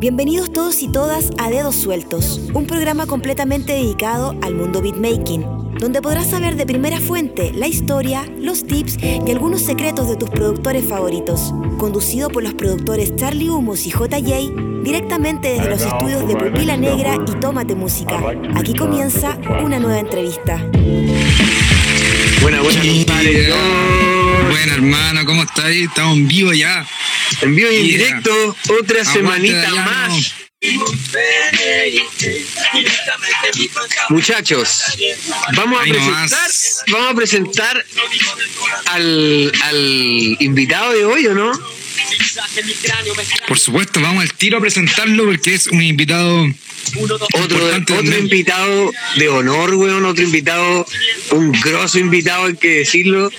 Bienvenidos todos y todas a Dedos Sueltos, un programa completamente dedicado al mundo beatmaking, donde podrás saber de primera fuente la historia, los tips y algunos secretos de tus productores favoritos. Conducido por los productores Charlie Humos y JJ, directamente desde los estudios de Pupila Negra y Tómate Música. Aquí comienza una nueva entrevista. Buena, buena, compadre. Bueno, hermano, ¿cómo estáis? Estamos en vivo ya. En vivo y en Yeah. directo, otra Aguante, semanita más. Muchachos, vamos a presentar, vamos a presentar al, al invitado de hoy, ¿o no? Por supuesto, vamos al tiro a presentarlo porque es un invitado Otro, otro invitado de honor, weón, otro invitado, un grosso invitado, hay que decirlo.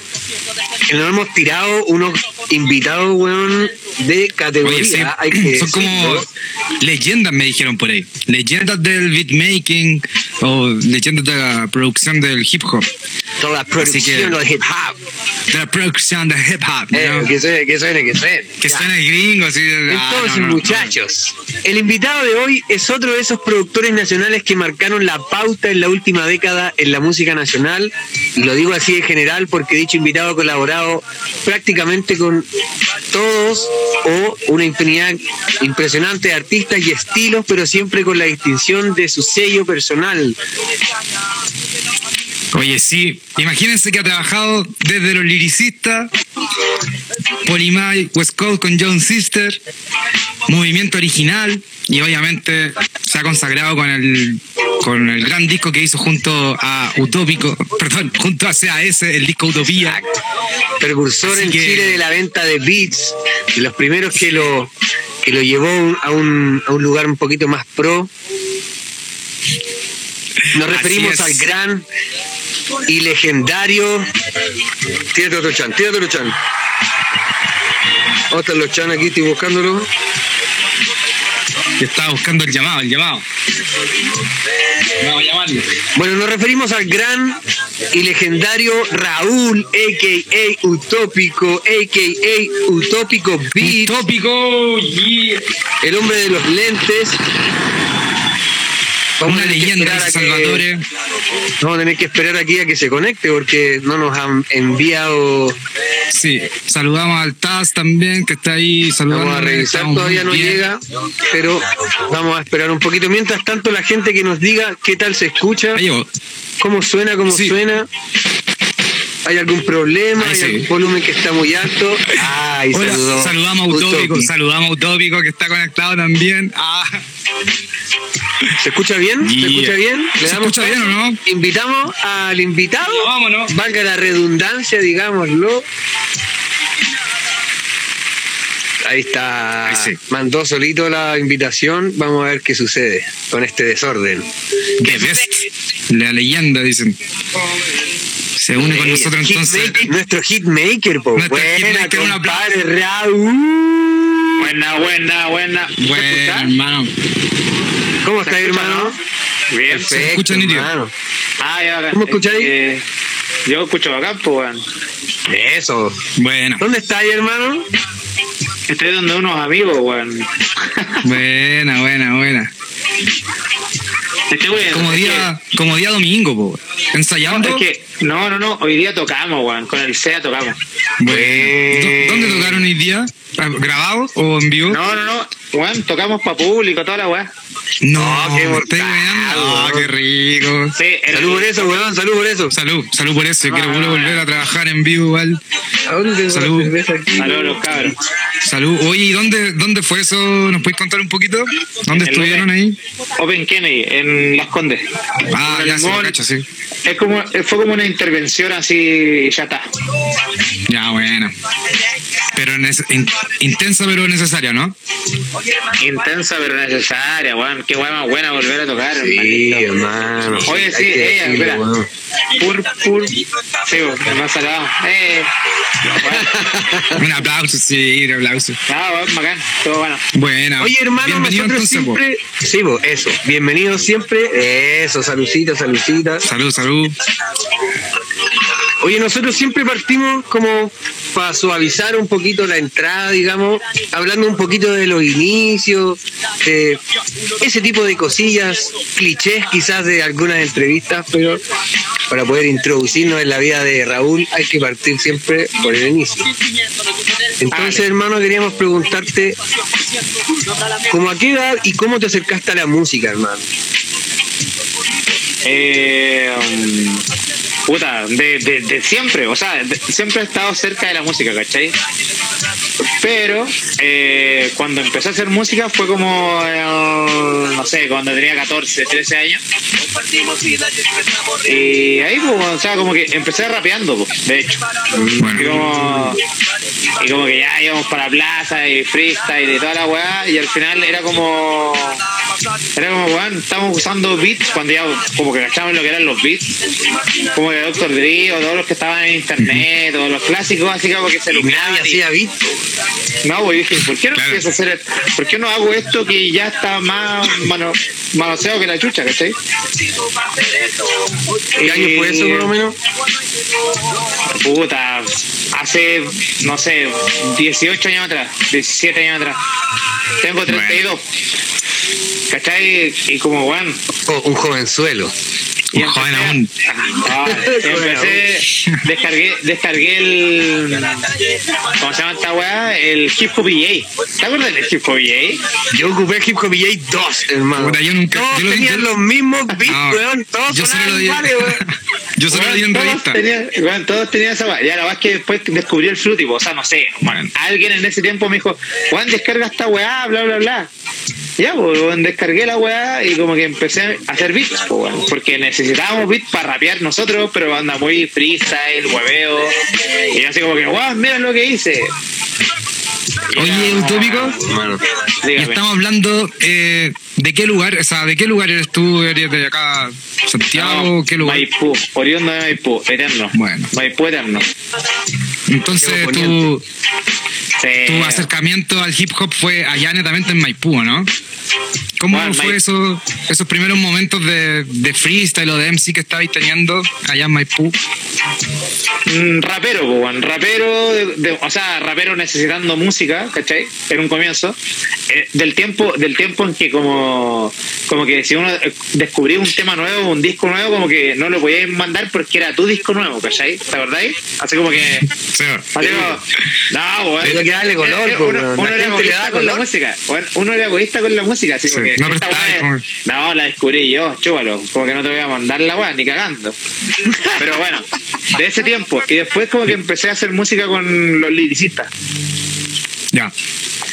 Que nos hemos tirado unos invitados, weón, de categoría, Oye, hay que son como decirlo. leyendas, me dijeron por ahí. Leyendas del beatmaking o leyendas de la producción del hip hop. toda la producción del hip hop. De la producción del hip hop. Eh, ¿no? que suene, que suene, que suene. Que Ya. suena gringo, así. de- ah, Entonces, no, no, no. muchachos, el invitado de hoy es otro de esos productores nacionales que marcaron la pauta en la última década en la música nacional. Y lo digo así en general porque dicho invitado ha colaborado prácticamente con todos o una infinidad impresionante de artistas y estilos, pero siempre con la distinción de su sello personal. Oye, sí, imagínense que ha trabajado desde los liricistas, Polimai, West Coast con John Sister, Movimiento Original, y obviamente se ha consagrado con el, con el gran disco que hizo junto a Utópico, perdón, junto a CAS, el disco Utopía. precursor Así en que- Chile de la venta de beats, de los primeros que lo que lo llevó a un, a un lugar un poquito más pro. Nos referimos al gran y legendario. Tírate otro chan, tírate otro chan. ¿Dónde están los chan aquí? Estoy buscándolo. Que estaba buscando el llamado, el llamado. Vamos a llamarlo. Bueno, nos referimos al gran y legendario Raúl, a.k.a. Utópico, a.k.a. Utópico Beat. Utópico, yeah. El hombre de los lentes. Vamos una leyenda, que- Salvatore. Vamos a tener que esperar aquí a que se conecte porque no nos han enviado. Sí, saludamos al Taz también, que está ahí saludando. Vamos a revisar, todavía no bien. llega, pero vamos a esperar un poquito. Mientras tanto, la gente que nos diga qué tal se escucha, llegó. cómo suena, cómo Sí. suena. ¿Hay algún problema? ¿Hay sí. algún volumen que está muy alto? Ay, Hola, saludó. saludamos a Utópico, Utópico. saludamos a Utópico que está conectado también. Ah, ¿Se escucha bien? ¿Se escucha bien? ¿Se escucha bien o no? Invitamos al invitado. vámonos. Valga la redundancia, digámoslo. Ahí está. Ahí sí. Mandó solito la invitación. Vamos a ver qué sucede con este desorden. The best. La leyenda, dicen. Se une con Eh, nosotros entonces. hitmaker, nuestro hitmaker, po. Nuestro Buena, hitmaker, un compadre Raúl. Buena, buena, buena. Bueno, escuchar? hermano. ¿Cómo estás, hermano? Bien. Perfecto, Se escucha nítido. hermano. Ah, ya. ¿Cómo escucháis? Eh, yo escucho bacán, pues, weón. Eso. Bueno, ¿Dónde estás, hermano? Estoy donde unos amigos, weón. buena, buena, buena. Como día, como día domingo, po. Ensayando. no, es que, no, no, no. Hoy día tocamos, weón. Con el SEA tocamos. Bueno. ¿Dó- ¿Dónde tocaron hoy día? Ah, ¿Grabado o en vivo? No, no, no. Weón, tocamos para público, toda la weá. No, Oh, qué mortal, weando. Ah, qué rico. Sí, el- Salud por eso, weón. Salud por eso. Salud, salud por eso. Yo quiero Ah. volver a trabajar en vivo igual. ¿A dónde Salud. aquí? Saludos los cabros. Salud. Oye, ¿y dónde, dónde fue eso? ¿Nos puedes contar un poquito? ¿Dónde En estuvieron Open- ahí? Open Kennedy, en Las Condes. Ah, En ya se cacho, sí. Es como, fue como una intervención así y ya está. Ya, bueno. Pero in- intensa pero necesaria, ¿no? Intensa pero necesaria, weón. Qué weón más buena volver a tocar. Sí, hermano. Oye, sí, ella, decirlo, espera. Pur, pur. Sí, weón, más salado. Eh. Bueno, Un aplauso, sí, un aplauso. nada, weón, bacán. Todo bueno. Buena. Oye, hermano, Bienvenido nosotros entonces, po. siempre. Sí, po, eso. Bienvenidos siempre. Eso, saludcita, saludcita. Salud, salud. Oye, nosotros siempre partimos como para suavizar un poquito la entrada, digamos, hablando un poquito de los inicios, ese tipo de cosillas, clichés quizás de algunas entrevistas, pero para poder introducirnos en la vida de Raúl hay que partir siempre por el inicio. Entonces, hermano, queríamos preguntarte, ¿cómo a qué edad y cómo te acercaste a la música, hermano? Eh, um, puta, de, de, de siempre, o sea, de- siempre he estado cerca de la música, ¿cachai? Pero eh, cuando empecé a hacer música fue como, eh, no sé, cuando tenía 14, 13 años. Y ahí, pues, o sea, como que empecé rapeando, pues, de hecho. Y Bueno, como, y como que ya íbamos para la plaza y freestyle y toda la weá, y al final era como. Era como, weón, estábamos usando beats cuando ya como que cachábamos lo que eran los beats, como de Dr. Dre o todos los que estaban en internet, o los clásicos, así como que se iluminaban. y- hacía beat. no, pues dije, ¿por qué no Claro. empiezo a hacer ¿Por qué no hago esto que ya está más mano, manoseado que la chucha, ¿cachai? ¿Qué año fue eso, más o menos? Puta, hace, no sé, 18 años atrás, 17 años atrás. Tengo 32. ¿Cachai? Y como, weón. Oh, un jovenzuelo. Y Un joven empecé a- aún. Ah, empecé, descargué, descargué el. ¿Cómo se llama esta weá? El Hip Hop EA. ¿Te acuerdas del Hip Hop EA? Yo ocupé Hip Hop EA 2, hermano. Puta, yo nunca- Todos yo lo- tenían yo- los mismos beats, No, weón. Todos yo solo lo di, iguales, weón. yo solo lo di en revista. weón, todos tenían esa weá. Ya la es que después descubrí el Fruity, o sea, no sé. Bueno. Alguien en ese tiempo me dijo, Juan, descarga esta weá, bla, bla, bla. Ya, pues, descargué la weá y como que empecé a hacer beats, pues, weón, porque necesitábamos beats para rapear nosotros, pero anda muy freestyle, hueveo. Y así como que, weón, mira lo que hice. Oye, Utópico, estamos hablando eh, de qué lugar, o sea, de qué lugar eres tú, eres de acá, Santiago, No, qué lugar. Maipú, oriundo de Maipú, eterno. Bueno. Maipú eterno. Entonces tu, Sí. tu acercamiento al hip hop fue allá netamente en Maipú, ¿no? ¿Cómo Bueno, fue eso, esos primeros momentos de, de freestyle o de MC que estabais teniendo allá en Maipú? Mm, rapero, weón. rapero, de- de- o sea, rapero necesitando música, ¿cachai? En un comienzo. Eh, del tiempo del tiempo en que como como que si uno eh, descubría un tema nuevo, un disco nuevo, como que no lo podías mandar porque era tu disco nuevo, ¿cachai? ¿Te acordáis? Así como que... Sí. así como- no, weón. Hay que darle color, Eh, eh, po, uno, era egoísta con la música. Uno era egoísta con la música, así como que... no esta prestáis, no, la descubrí yo, chúbalo. Como que no te voy a mandar la weá, ni cagando. Pero bueno, de ese tiempo. Y después como que empecé a hacer música con los liricistas. Ya.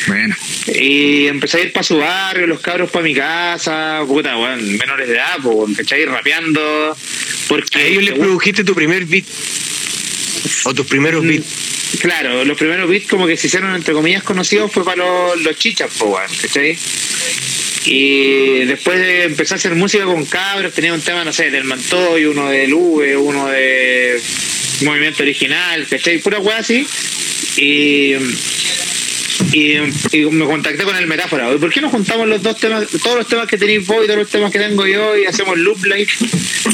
Bueno. Y empecé a ir para su barrio, los cabros para mi casa, puta, weón, menores de edad, pues, ¿cachai? Rapeando. Porque A ellos les produjiste tu primer beat. O tus primeros Mm, beats. Claro, los primeros beats como que se hicieron entre comillas conocidos fue para los, los chichas, weón, ¿cachai? Y después de empezar a hacer música con cabros, tenía un tema, no sé, del Mantoy, uno del V, uno de Movimiento Original, ¿cachai? Pura weá así. Y, y, y me contacté con el Metáfora. ¿Por qué no juntamos los dos temas, todos los temas que tenéis vos y todos los temas que tengo yo y hacemos Loop Life?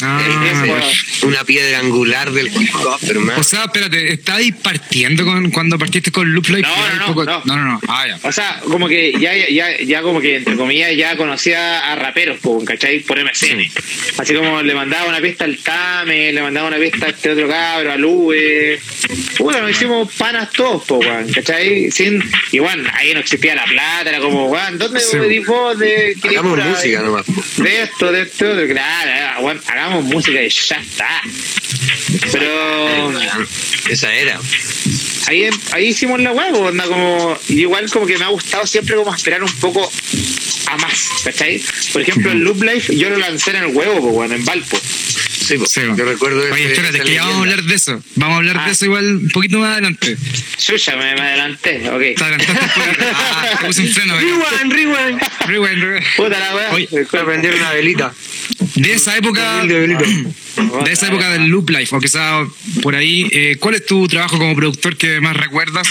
Ah. Una piedra angular del hip hop, hermano. O sea, espérate, ¿estabais partiendo con, cuando partiste con Loop Life? No, no, poco- no. no, no, no. Ah, ya. O sea, como que ya, ya, ya como que entre comillas ya conocía a raperos, ¿cachai? Por MSN. Así como le mandaba una pista al Tame, le mandaba una pista a este otro cabro, al Uve. Bueno, nos hicimos panas todos, po, ¿cachai? Sin, y bueno, ahí no existía la plata, era como, weón, ¿dónde Sí. venís vos de Hagamos pura- música nomás. De esto, de esto, otro, claro, weón, hagamos música y ya está. Pero Esa era. ahí, ahí hicimos la huevo, onda como, igual como que me ha gustado siempre como esperar un poco a más, ¿cachai? Por ejemplo, el Loop Life yo lo lancé en el huevo, pues, bueno, en Valpo. Sí, po. Sí. yo recuerdo Oye, ese- espérate, que ya vamos a hablar de eso. Vamos a hablar Ah. de eso igual un poquito más adelante. Chucha, me, me adelanté, ok. Te adelantaste un poquito. Ah, te puse un freno. ¿verdad? Rewind, rewind. Rewind, rewind. Puta la weá. Oye, Voy a prender una velita. De esa época, de esa época del Loop Life, o quizá por ahí, eh, ¿cuál es tu trabajo como productor que más recuerdas?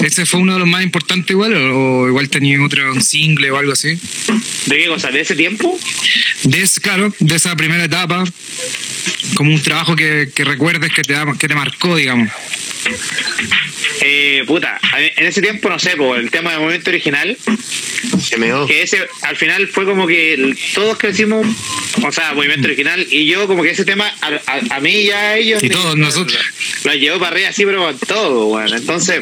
¿Ese fue uno de los más importantes igual o, o igual tenía otro un single o algo así? ¿De qué cosa? ¿De ese tiempo? De ese, claro, de esa primera etapa, como un trabajo que, que recuerdes que te, da- que te marcó, digamos. Eh, puta, en ese tiempo, no sé, por el tema del movimiento original, que ese al final fue como que todos crecimos, o sea, movimiento original, y yo como que ese tema a, a- a mí y a ellos... Y todos nosotros. Lo llevó para arriba así, pero con todo, bueno. Entonces,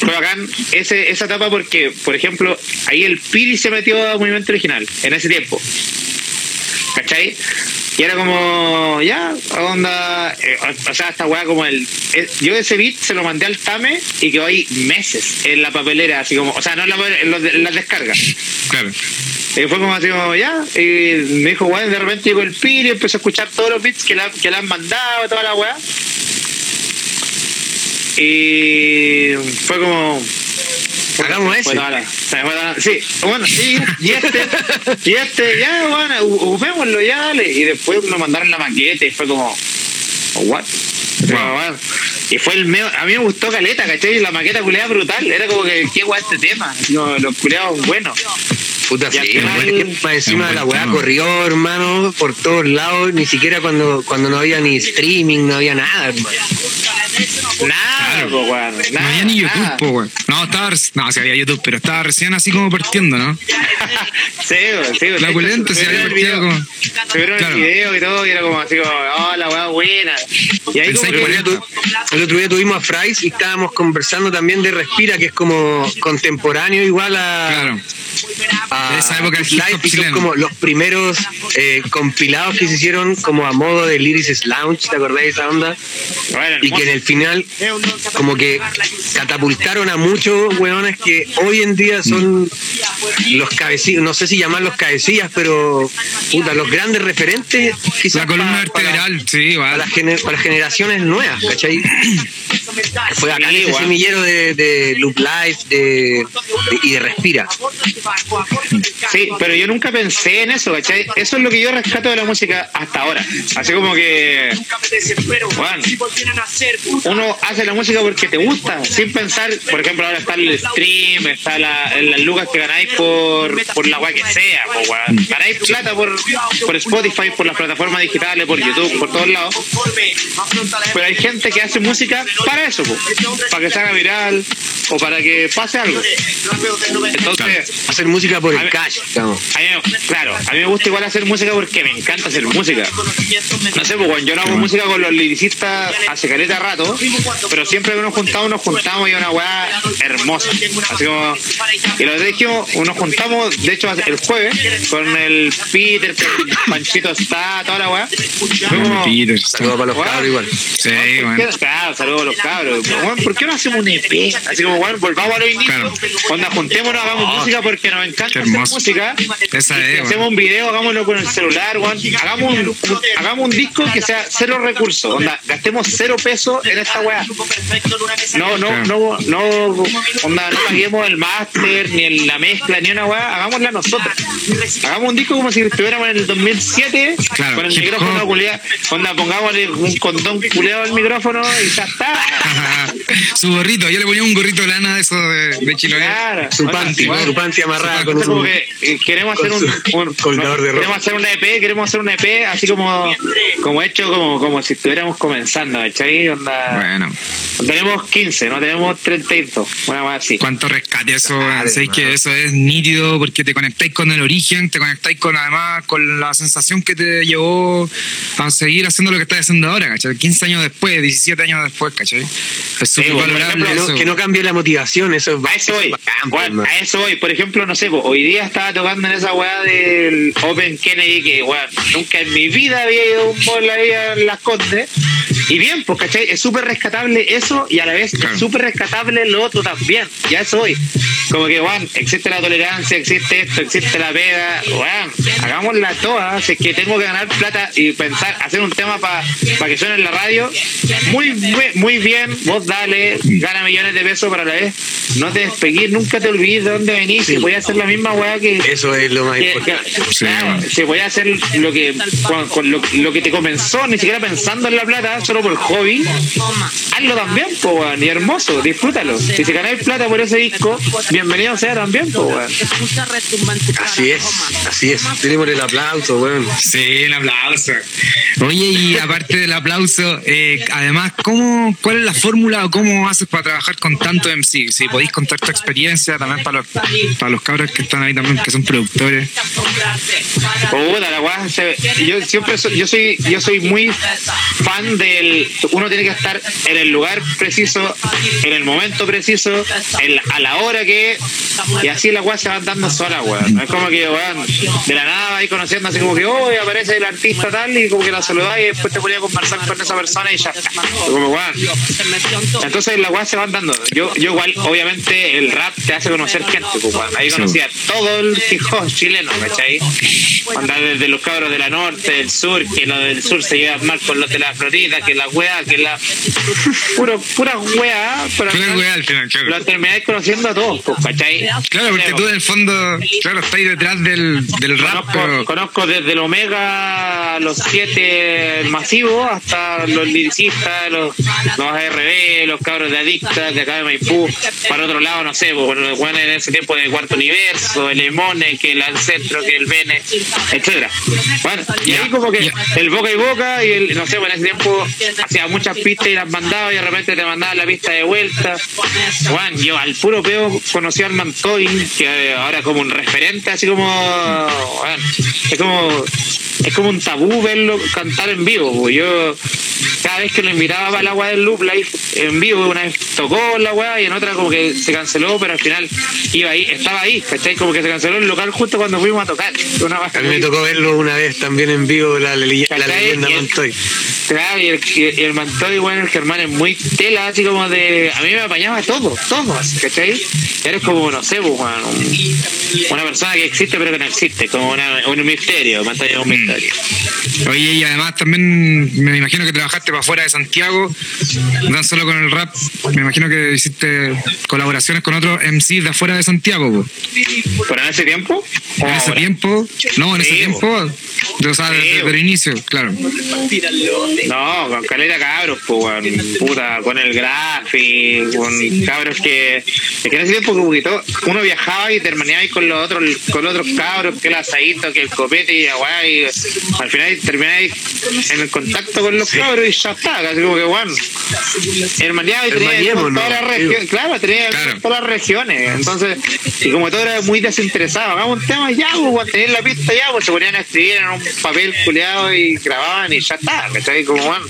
fue bacán ese, esa etapa porque, por ejemplo, ahí el Piri se metió a movimiento original en ese tiempo. ¿Cachai? Y era como, ya, onda, eh, o, o sea, esta weá como el... eh, yo ese beat se lo mandé al Tame y quedó ahí meses en la papelera, así como, o sea, no en, la, en, los en las descargas. Claro. Y fue como así como, ya, y me dijo, weón, de repente llegó el Piri, empezó a escuchar todos los beats que le, han- que le han mandado, toda la weá. Y fue como... Hagamos ese. Sí, bueno, y, y este, y este, ya, bueno, usémoslo, ya, dale. Y después nos mandaron la maqueta y fue como, oh, what? Bueno, Y fue el medio, a mí me gustó Caleta, ¿cachai? La maqueta culeada brutal, era como que, qué guay este tema, no, los culeados buenos. Puta, más encima de la weá corrió, hermano, por todos lados, ni siquiera cuando, cuando no había ni streaming, no había nada, hermano. Nada, po, weón, No había ni YouTube, po, weón. No, estaba, no, sí había YouTube, pero estaba recién así como partiendo, ¿no? Sí, weón, sí, weón. La opulenta se había partido como... Subieron Claro. el video y todo, y era como así como, oh, la weá buena. Y ahí como El otro, que, día tu- el otro día tuvimos a Fries y estábamos conversando también de Respira, que es como contemporáneo igual a, Claro. A De esa época Live, y son como los primeros eh, compilados que se hicieron como a modo de Lyrics Lounge, ¿te acordás de esa onda? Y que en el final como que catapultaron a muchos weones que hoy en día son los cabecillas, no sé si llamarlos cabecillas, pero puta, los grandes referentes quizás La columna pa- para- vertebral, sí, para, vale. las gener- para las generaciones nuevas, ¿cachai? Fue acá Sí, ese semillero de, de Loop Life de, de- y de Respira. Sí, pero yo nunca pensé en eso, ¿cachai? Eso es lo que yo rescato de la música hasta ahora. Así como que, bueno, uno hace la música porque te gusta, sin pensar, por ejemplo, ahora está el stream, está la, las lucas que ganáis por, por la guay que sea, po, ganáis plata por, por Spotify, por las plataformas digitales, por YouTube, por todos lados. Pero hay gente que hace música para eso, po, para que se haga viral o para que pase algo. Entonces, Hacer música por el ver. cash, digamos. a mí, me- claro, a mí me gusta igual hacer música porque me encanta hacer música. No sé, pues bueno, yo no hago música con los lyricistas hace caleta rato, pero siempre que nos juntamos, nos juntamos y es una weá hermosa. Así como, y lo dijimos, nos juntamos, de hecho, el jueves, con el Peter, con el Panchito está, toda la weá. Peter, Saludos para los cabros igual. Sí, ¿por qué- bueno. Claro, saludos a los cabros. Weón, ¿Por qué no hacemos un EP? Así como, bueno, volvamos a los inicios. Claro. Cuando juntémonos, hagamos música porque nos encanta hermoso. música. Esa es, hacemos un video, hagámoslo con el celular, weón. Hagamos un, un- hagamos un disco que sea cero recursos. Onda, gastemos cero pesos en esta weá. No, no, no, no, onda, no paguemos el máster, ni en la mezcla, ni una weá, hagámosla nosotros. Hagamos un disco como si estuviéramos en el 2007, Claro, con el micrófono culiado, onda, pongámosle un condón culeado al micrófono y ya está. su gorrito, yo le ponía un gorrito de lana de eso de, de Chiloé. Claro. Su panty, su panty amarrada con Entonces, como que eh, queremos hacer un, un- colgador de ropa. queremos hacer una EP, queremos hacer una EP así como como hecho como como si estuviéramos comenzando, ¿cachai? Onda, Bueno, tenemos 15, no tenemos 32, una más así. cuánto rescate eso, Sabéis que eso es nítido porque te conectáis con el origen, te conectáis con además con la sensación que te llevó a seguir haciendo lo que estás haciendo ahora, ¿cachai? 15 años después, 17 años después, ¿cachai? Es súper bueno, por valorable ejemplo, eso. Que no cambie la motivación, eso es A eso voy, bacán, hermano. a eso voy. Por ejemplo, no sé, po, hoy día estaba tocando en esa weá del Open Kennedy que, weón, nunca en mi vida había ido a un mall ahí en Las Condes. Y bien, pues, ¿cachai? Es súper rescatable eso y a la vez Claro. es súper rescatable lo otro también. Ya eso voy. Como que, weón, existe la tolerancia, existe esto, existe la pega. Weón, hagámosla todas. Si es que tengo que ganar plata y pensar, hacer un tema para que suene en la radio, muy, muy bien. Vos dale, gana millones de pesos, pero a la vez no te despegues, nunca te olvides de dónde venís. Si voy a hacer la misma weá que. Eso es lo más que- importante. que- Sí. claro, si voy a hacer lo que con, con lo, lo que te comenzó, ni siquiera pensando en la plata, solo por hobby, hazlo también, po, weón, y hermoso, disfrútalo. Y si ganáis plata por ese disco, bienvenido sea también, po, weón. Así es, así es. Tenemos el aplauso, weón. Sí, un aplauso. Oye, y aparte del aplauso, eh, además, ¿cómo, ¿cuál es la fórmula o cómo haces para trabajar con tanto MC? Si podéis contar tu experiencia también para los, para los cabros que están ahí también, que son productores. Puta, la se- yo siempre soy, yo soy, yo soy muy fan del, uno tiene que estar en el lugar preciso, en el momento preciso, en a la hora que es, y así la weá se va dando sola, weón. No es como que, weón, de la nada vais conociendo así como que, oh, aparece el artista tal, y como que la saludáis y después te ponía a conversar con esa persona y ya está. Como, weón. Entonces la weá se van dando. Yo, yo igual, obviamente, el rap te hace conocer gente, pues, weón. Ahí conocí todo el hip chileno, ¿cachai? Andar desde los cabros de la norte, del sur, que los del sur se llevan mal con los de la Florida, que la weá, que la. Puro, pura weá, pero Pura weá al final, claro. Lo termináis conociendo a todos, pues, ¿cachai? Claro, porque tú en el fondo, claro, estáis detrás del, del rap, Conozco, pero conozco desde el Omega, los siete masivos, hasta los lyricistas, los, los ARB, los cabros de Adicta, de acá de Maipú. Para otro lado, no sé, pues, bueno, bueno, en ese tiempo de Cuarto El Emone, que el Ancestro, que el Bene, etcétera Bueno, y ahí como que el boca y boca, y el, no sé, bueno, en ese tiempo hacía muchas pistas y las mandaba, y de repente te mandaban la pista de vuelta. Juan, yo al puro peo conocí al Mantoin, que ahora como un referente, así como. bueno, es como. Es como un tabú verlo cantar en vivo. Yo, cada vez que lo invitaba para la weá del Loop Live en vivo, una vez tocó la weá y en otra como que se canceló, pero al final iba ahí, estaba ahí, ¿cachai? Como que se canceló el local justo cuando fuimos a tocar. Una A mí me tocó verlo una vez también en vivo, la, la, la leyenda Montoy. Claro, y el, y el Mantoy, bueno, el Germán es muy tela, así como de. A mí me apañaba todo, todo, así, ¿cachai? Eres como, no sé, pues, Juan, un- una persona que existe pero que no existe, como una- un misterio, Mantoy es un misterio. Oye, y además también me imagino que trabajaste para afuera de Santiago, no solo con el rap, me imagino que hiciste colaboraciones con otros MCs de afuera de Santiago. po. ¿Pero en ese tiempo? ¿O En ese ahora? tiempo, no, en ese tiempo, o sea, Sí, desde, po. el inicio, claro. No, con caleta cabros, pues, weón. puta, con el grafi, con cabros que, es que en ese tiempo como que todo- uno viajaba y terminaba con los otros, con los otros cabros, que el asadito, que el copete y weá, y al final termináis en el contacto con los cabros y ya está, casi como que bueno, hermaneado y tenía todas las regiones, claro, tenía Claro. todas las regiones, entonces, y como todo era muy desinteresado, hagamos un tema ya, pues, tenían la pista ya, pues se ponían a escribir en un papel culeado y grababan y ya está, ¿cachai? Como bueno,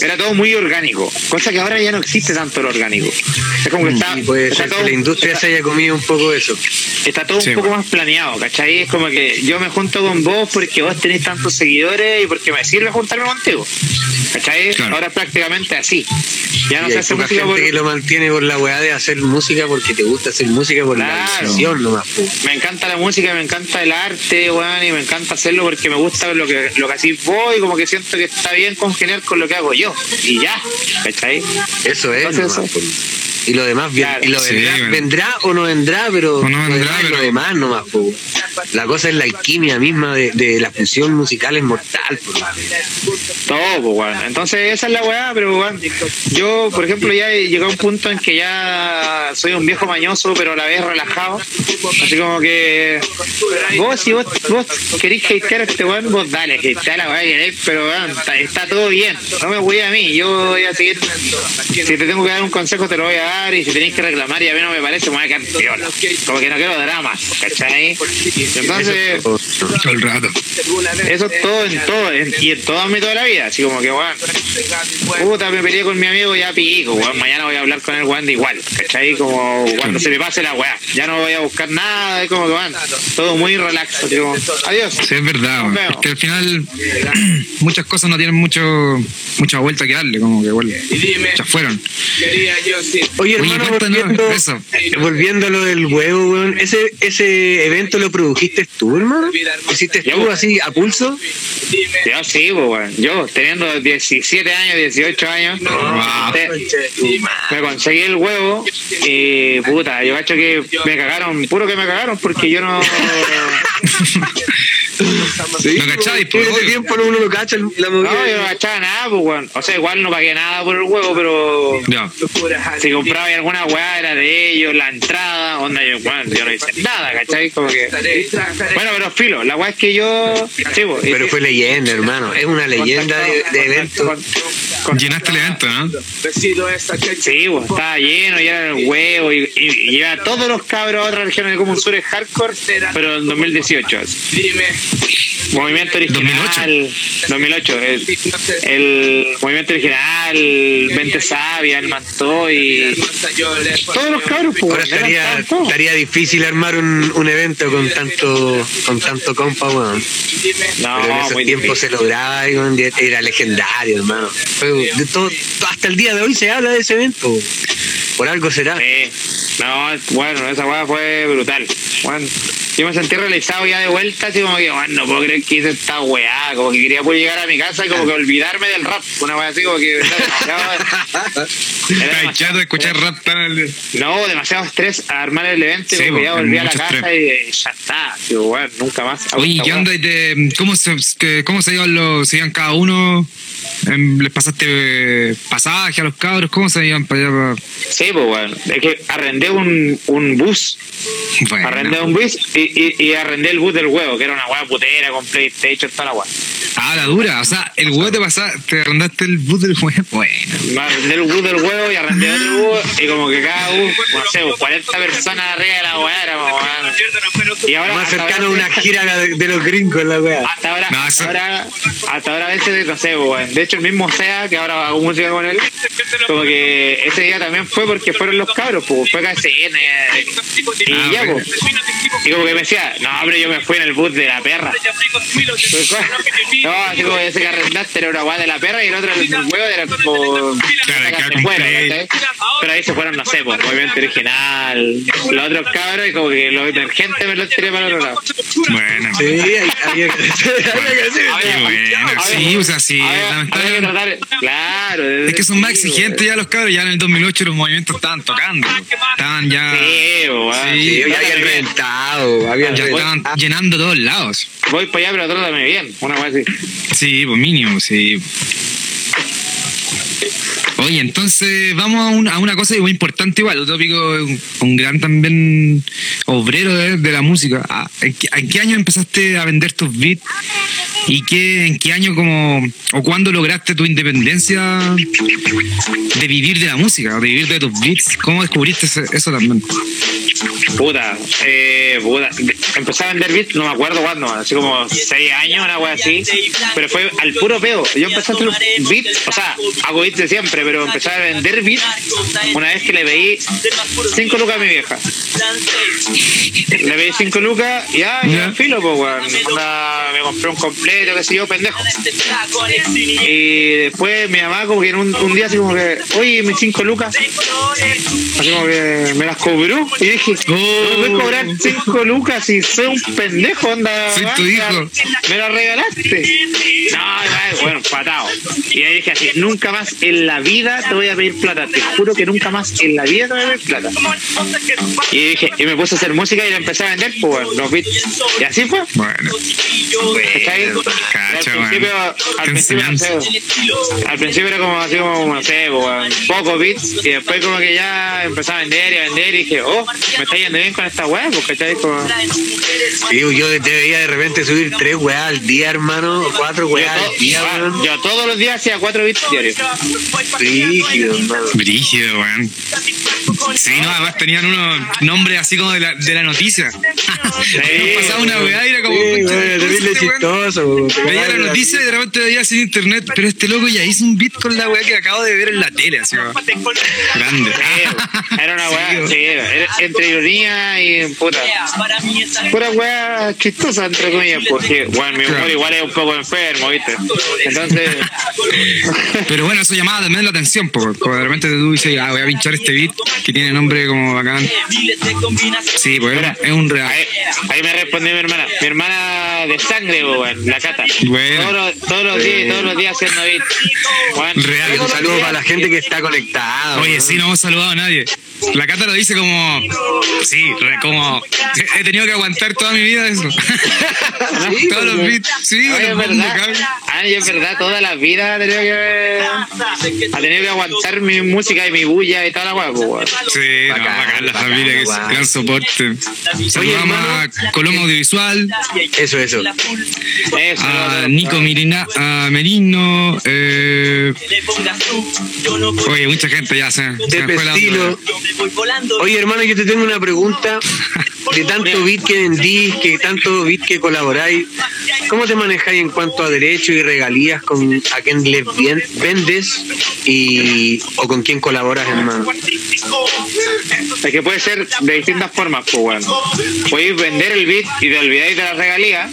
era todo muy orgánico, cosa que ahora ya no existe tanto lo orgánico. Es como que está, Y puede está ser que todo- la industria está- se haya comido un poco eso. está todo Sí, un poco bueno. más planeado, ¿cachai? Es como que yo me junto con vos porque vos tenés tantos seguidores y porque me sirve juntarme contigo, ¿cachai? Claro. Ahora es prácticamente así. Ya no y se hace música gente por... que lo mantiene por la weá de hacer música porque te gusta hacer música por la Claro. visión nomás. Me encanta la música, me encanta el arte, weón, y me encanta hacerlo porque me gusta lo que, lo que así voy, como que siento que está bien congeniar con lo que hago yo. Y ya, ¿cachai? Eso es. Entonces, nomás, po. Y lo demás bien- Claro. y lo Sí, vendrá, bueno. vendrá o no vendrá, pero no lo vendrá, demás es pero- lo demás nomás. po. La cosa es la alquimia misma de, de la fusión musical es mortal. po. Todo, weón. Entonces, esa es la weá, pero, weón, yo, por ejemplo, ya he llegado a un punto en que ya soy un viejo mañoso, pero a la vez relajado. Así como que, vos, si vos, vos queréis hatear a este weón, vos dale, hatear a la weá que pero, está todo bien. No me voy a mí, yo voy a seguir. Si te tengo que dar un consejo, te lo voy a dar, y si tenéis que reclamar y a mí no me parece, me voy a quedar piola. Como que no quiero dramas, ¿cachai? Entonces. Todo el rato. Eso es todo en todo, en- y en todo ámbito de la vida. Así como que, weón, puta, me peleé con mi amigo, ya pico, weón. Mañana voy a hablar con el weón de igual, ¿cachai? Como cuando se me pase la weá. Ya no voy a buscar nada, es como que, weón, todo muy relax. Como, adiós. Sí, es verdad. Es que al final muchas cosas no tienen mucho mucha vuelta que darle, como que igual ya fueron. Oye, Oye, hermano, volviendo, eso. volviendo a lo del huevo, weón, ¿ese, ¿ese evento lo produjiste tú, hermano? ¿Hiciste Yo, tú así a pulso? Yo sí, weón. Yo, teniendo 17 años, 18 años, te- me conseguí el huevo y puta, yo cacho que me cagaron, puro que me cagaron porque yo no. Sí, ¿No cacháis, pues, ese tiempo no- uno no cacha el- la movida. No, yo no gastaba nada, pues, weón. O sea, igual no pagué nada por el juego, pero Ya. si compraba alguna weá era de ellos, la entrada, onda, yo, bueno, yo no hice nada, ¿cachai? Como que... Bueno, pero filo, la weá es que yo... Sí, pues, Pero y- fue leyenda, hermano. Es una leyenda de, de evento. Con- con- Llenaste el evento, ¿no? Sí, pues, estaba lleno, ya era el huevo y, y, y a todos los cabros a otras regiones de Común Sur es hardcore, pero en 2018. así. Movimiento original. 2008. el, el movimiento original, Vente Sabia, el Mantó y. Todos los cabros, pues. Ahora estaría, estaría difícil armar un, un evento con tanto con tanto compa, weón. No, Pero en esos tiempos se lograba era legendario, hermano. De todo- hasta el día de hoy se habla de ese evento. Por algo será. Sí. No, bueno, esa weá fue brutal. Bueno, yo me sentí realizado ya de vuelta, así como que, bueno, no puedo creer que hice esta weá, como que quería poder llegar a mi casa y como que olvidarme del rap, una weá así como que... Demasiado- echado de escuchar rap tan... No, demasiado estrés a armar el evento Sí, como que ya volví a la casa estrés. y ya está. Digo, bueno, nunca más. Oye, ¿qué onda? y de- ¿Cómo se, que- cómo se iban los, se iban cada uno? Em, ¿Les pasaste eh, pasaje a los cabros? ¿Cómo se iban para allá? para- Sí, pues bueno, es que arrendé un, un bus, Bueno, arrendé un bus y, y, arrendé el bus del huevo, que era una weá putera con PlayStation, toda la weá. Ah, la dura. O sea, el huevo te pasa, te arrendaste el bus del huevo. Bueno. Me arrendé el bus del huevo y arrendé otro bus y como que cada bus, no sé, 40 personas arriba de la weá éramos, weón. Y ahora Más cercano a una gira de, de los gringos, la weá. Hasta ahora, No, hasta ahora, hasta ahora a veces, no sé, weón. De hecho, el mismo SEA, que ahora hago música con él, como que ese día también fue porque fueron los cabros, pues fue KCN. Y Ah, ya, pues. Y como que me decía, no, hombre, yo me fui en el bus de la perra. No, así como ese que arrendaste era una guay de la perra y el otro el huevo era como. Claro. Pero ahí se fueron, no sé, pues, movimiento original, los otros cabros y como que los emergentes me los tiré para el otro lado. Bueno. Sí, había que. Había- Sí, o sea, sí. claro. Es que son más exigentes ya los cabros. Ya en el 2008 los movimientos estaban tocando. Estaban ya. Sí, Sí, ya habían reventado, habían Ya reventado. estaban llenando todos lados. Voy para allá, pero trátame bien. Una vez así. Sí, pues sí. Oye, entonces vamos a, un- a una cosa muy importante igual, Utópico es un, gran también obrero de, la música. Ah, ¿En qué, año empezaste a vender tus beats? ¿Y qué, en qué año como, o cuándo lograste tu independencia de vivir de la música, de vivir de tus beats? ¿Cómo descubriste eso también? Puta, eh, puta. Empecé a vender beats, no me acuerdo cuándo, así como 6 años, una wea así. Pero fue al puro peo. Yo empecé a hacer beats, o sea, hago beats de siempre, pero empecé a vender beats una vez que le veí 5 lucas a mi vieja. Le veí 5 lucas y ah, Ya. ya, filo, pues, weón. Me compré un completo, qué sé yo, pendejo. Y después mi mamá, como que en un, un día, así como que, oye, mis 5 lucas. Así como que me las cobró. Y dije, no me puedes cobrar 5 lucas si soy un pendejo, onda. Soy tu me hijo. Me la regalaste. No, no, bueno, patado. Y ahí dije así, nunca más en la vida te voy a pedir plata. Te juro que nunca más en la vida te voy a pedir plata. Y dije, y me puse a hacer música y la empecé a vender, pues los beats. Y así fue. Bueno, al principio, al principio, no sé, enseñanza. al principio era como así como, no sé, pues, pocos beats y después como que ya empecé a vender y a vender y dije, oh, me está yendo bien con esta weá, pues, ¿cachai? Como, Sí, yo te veía de repente subir tres weas al día, hermano, cuatro to- al día, ah, yo todos los días hacía cuatro beats diarios. Rígido, hermano. Brígido, weón. Sí, no, además tenían unos nombres así como de la, de la noticia. Pasaba una weá y era como. Sí, "Concha, weón, ¿cómo es terrible este weón?". chistoso. weón. Veía la noticia y de repente veía así en internet, pero este loco ya hizo un beat con la weá que acabo de ver en la tele, así. Grande. Sí, Era una weá, Sí, sí, era entre ironía y puta. Pura weá chistosa, entre comillas, porque, bueno, mi humor igual es un poco enfermo, ¿viste? Entonces, Pero bueno, eso llamaba también la atención, porque de repente tú dices, ah, voy a pinchar este beat, que tiene nombre como bacán. Sí, pues Mira, es un real. Ahí, ahí me respondió mi hermana. Mi hermana de sangre, weón, la cata. Bueno. Todos, los, todos los días, todos los días haciendo beat. Real. Un saludo para la gente que está conectada. Oye, ¿no? sí, no hemos saludado a nadie. La Cata lo dice como. Sí, como. He tenido que aguantar toda mi vida eso. Sí, Todos los pues, beats. Sí, Oye, es verdad. Ay, es verdad, toda la vida ha tenido que, ha tenido que aguantar mi música y mi bulla y toda la weá, Sí, no, Bacán, la bacán, familia que guau. se gran soporte. Saludamos a Coloma Audiovisual, Eso, eso. Eso, a Nico Mirina, a Merino, eh, oye, mucha gente ya se, se me fue la estilo. onda. Oye, hermano, yo te tengo una pregunta. De tanto beat que vendís, que tanto beat que colaboráis, ¿cómo te manejáis en cuanto a derechos y regalías con a quién les vien- vendes y o con quién colaboras, hermano? Es que puede ser de distintas formas, pues, weón. Podéis vender el beat y te olvidáis de la regalía,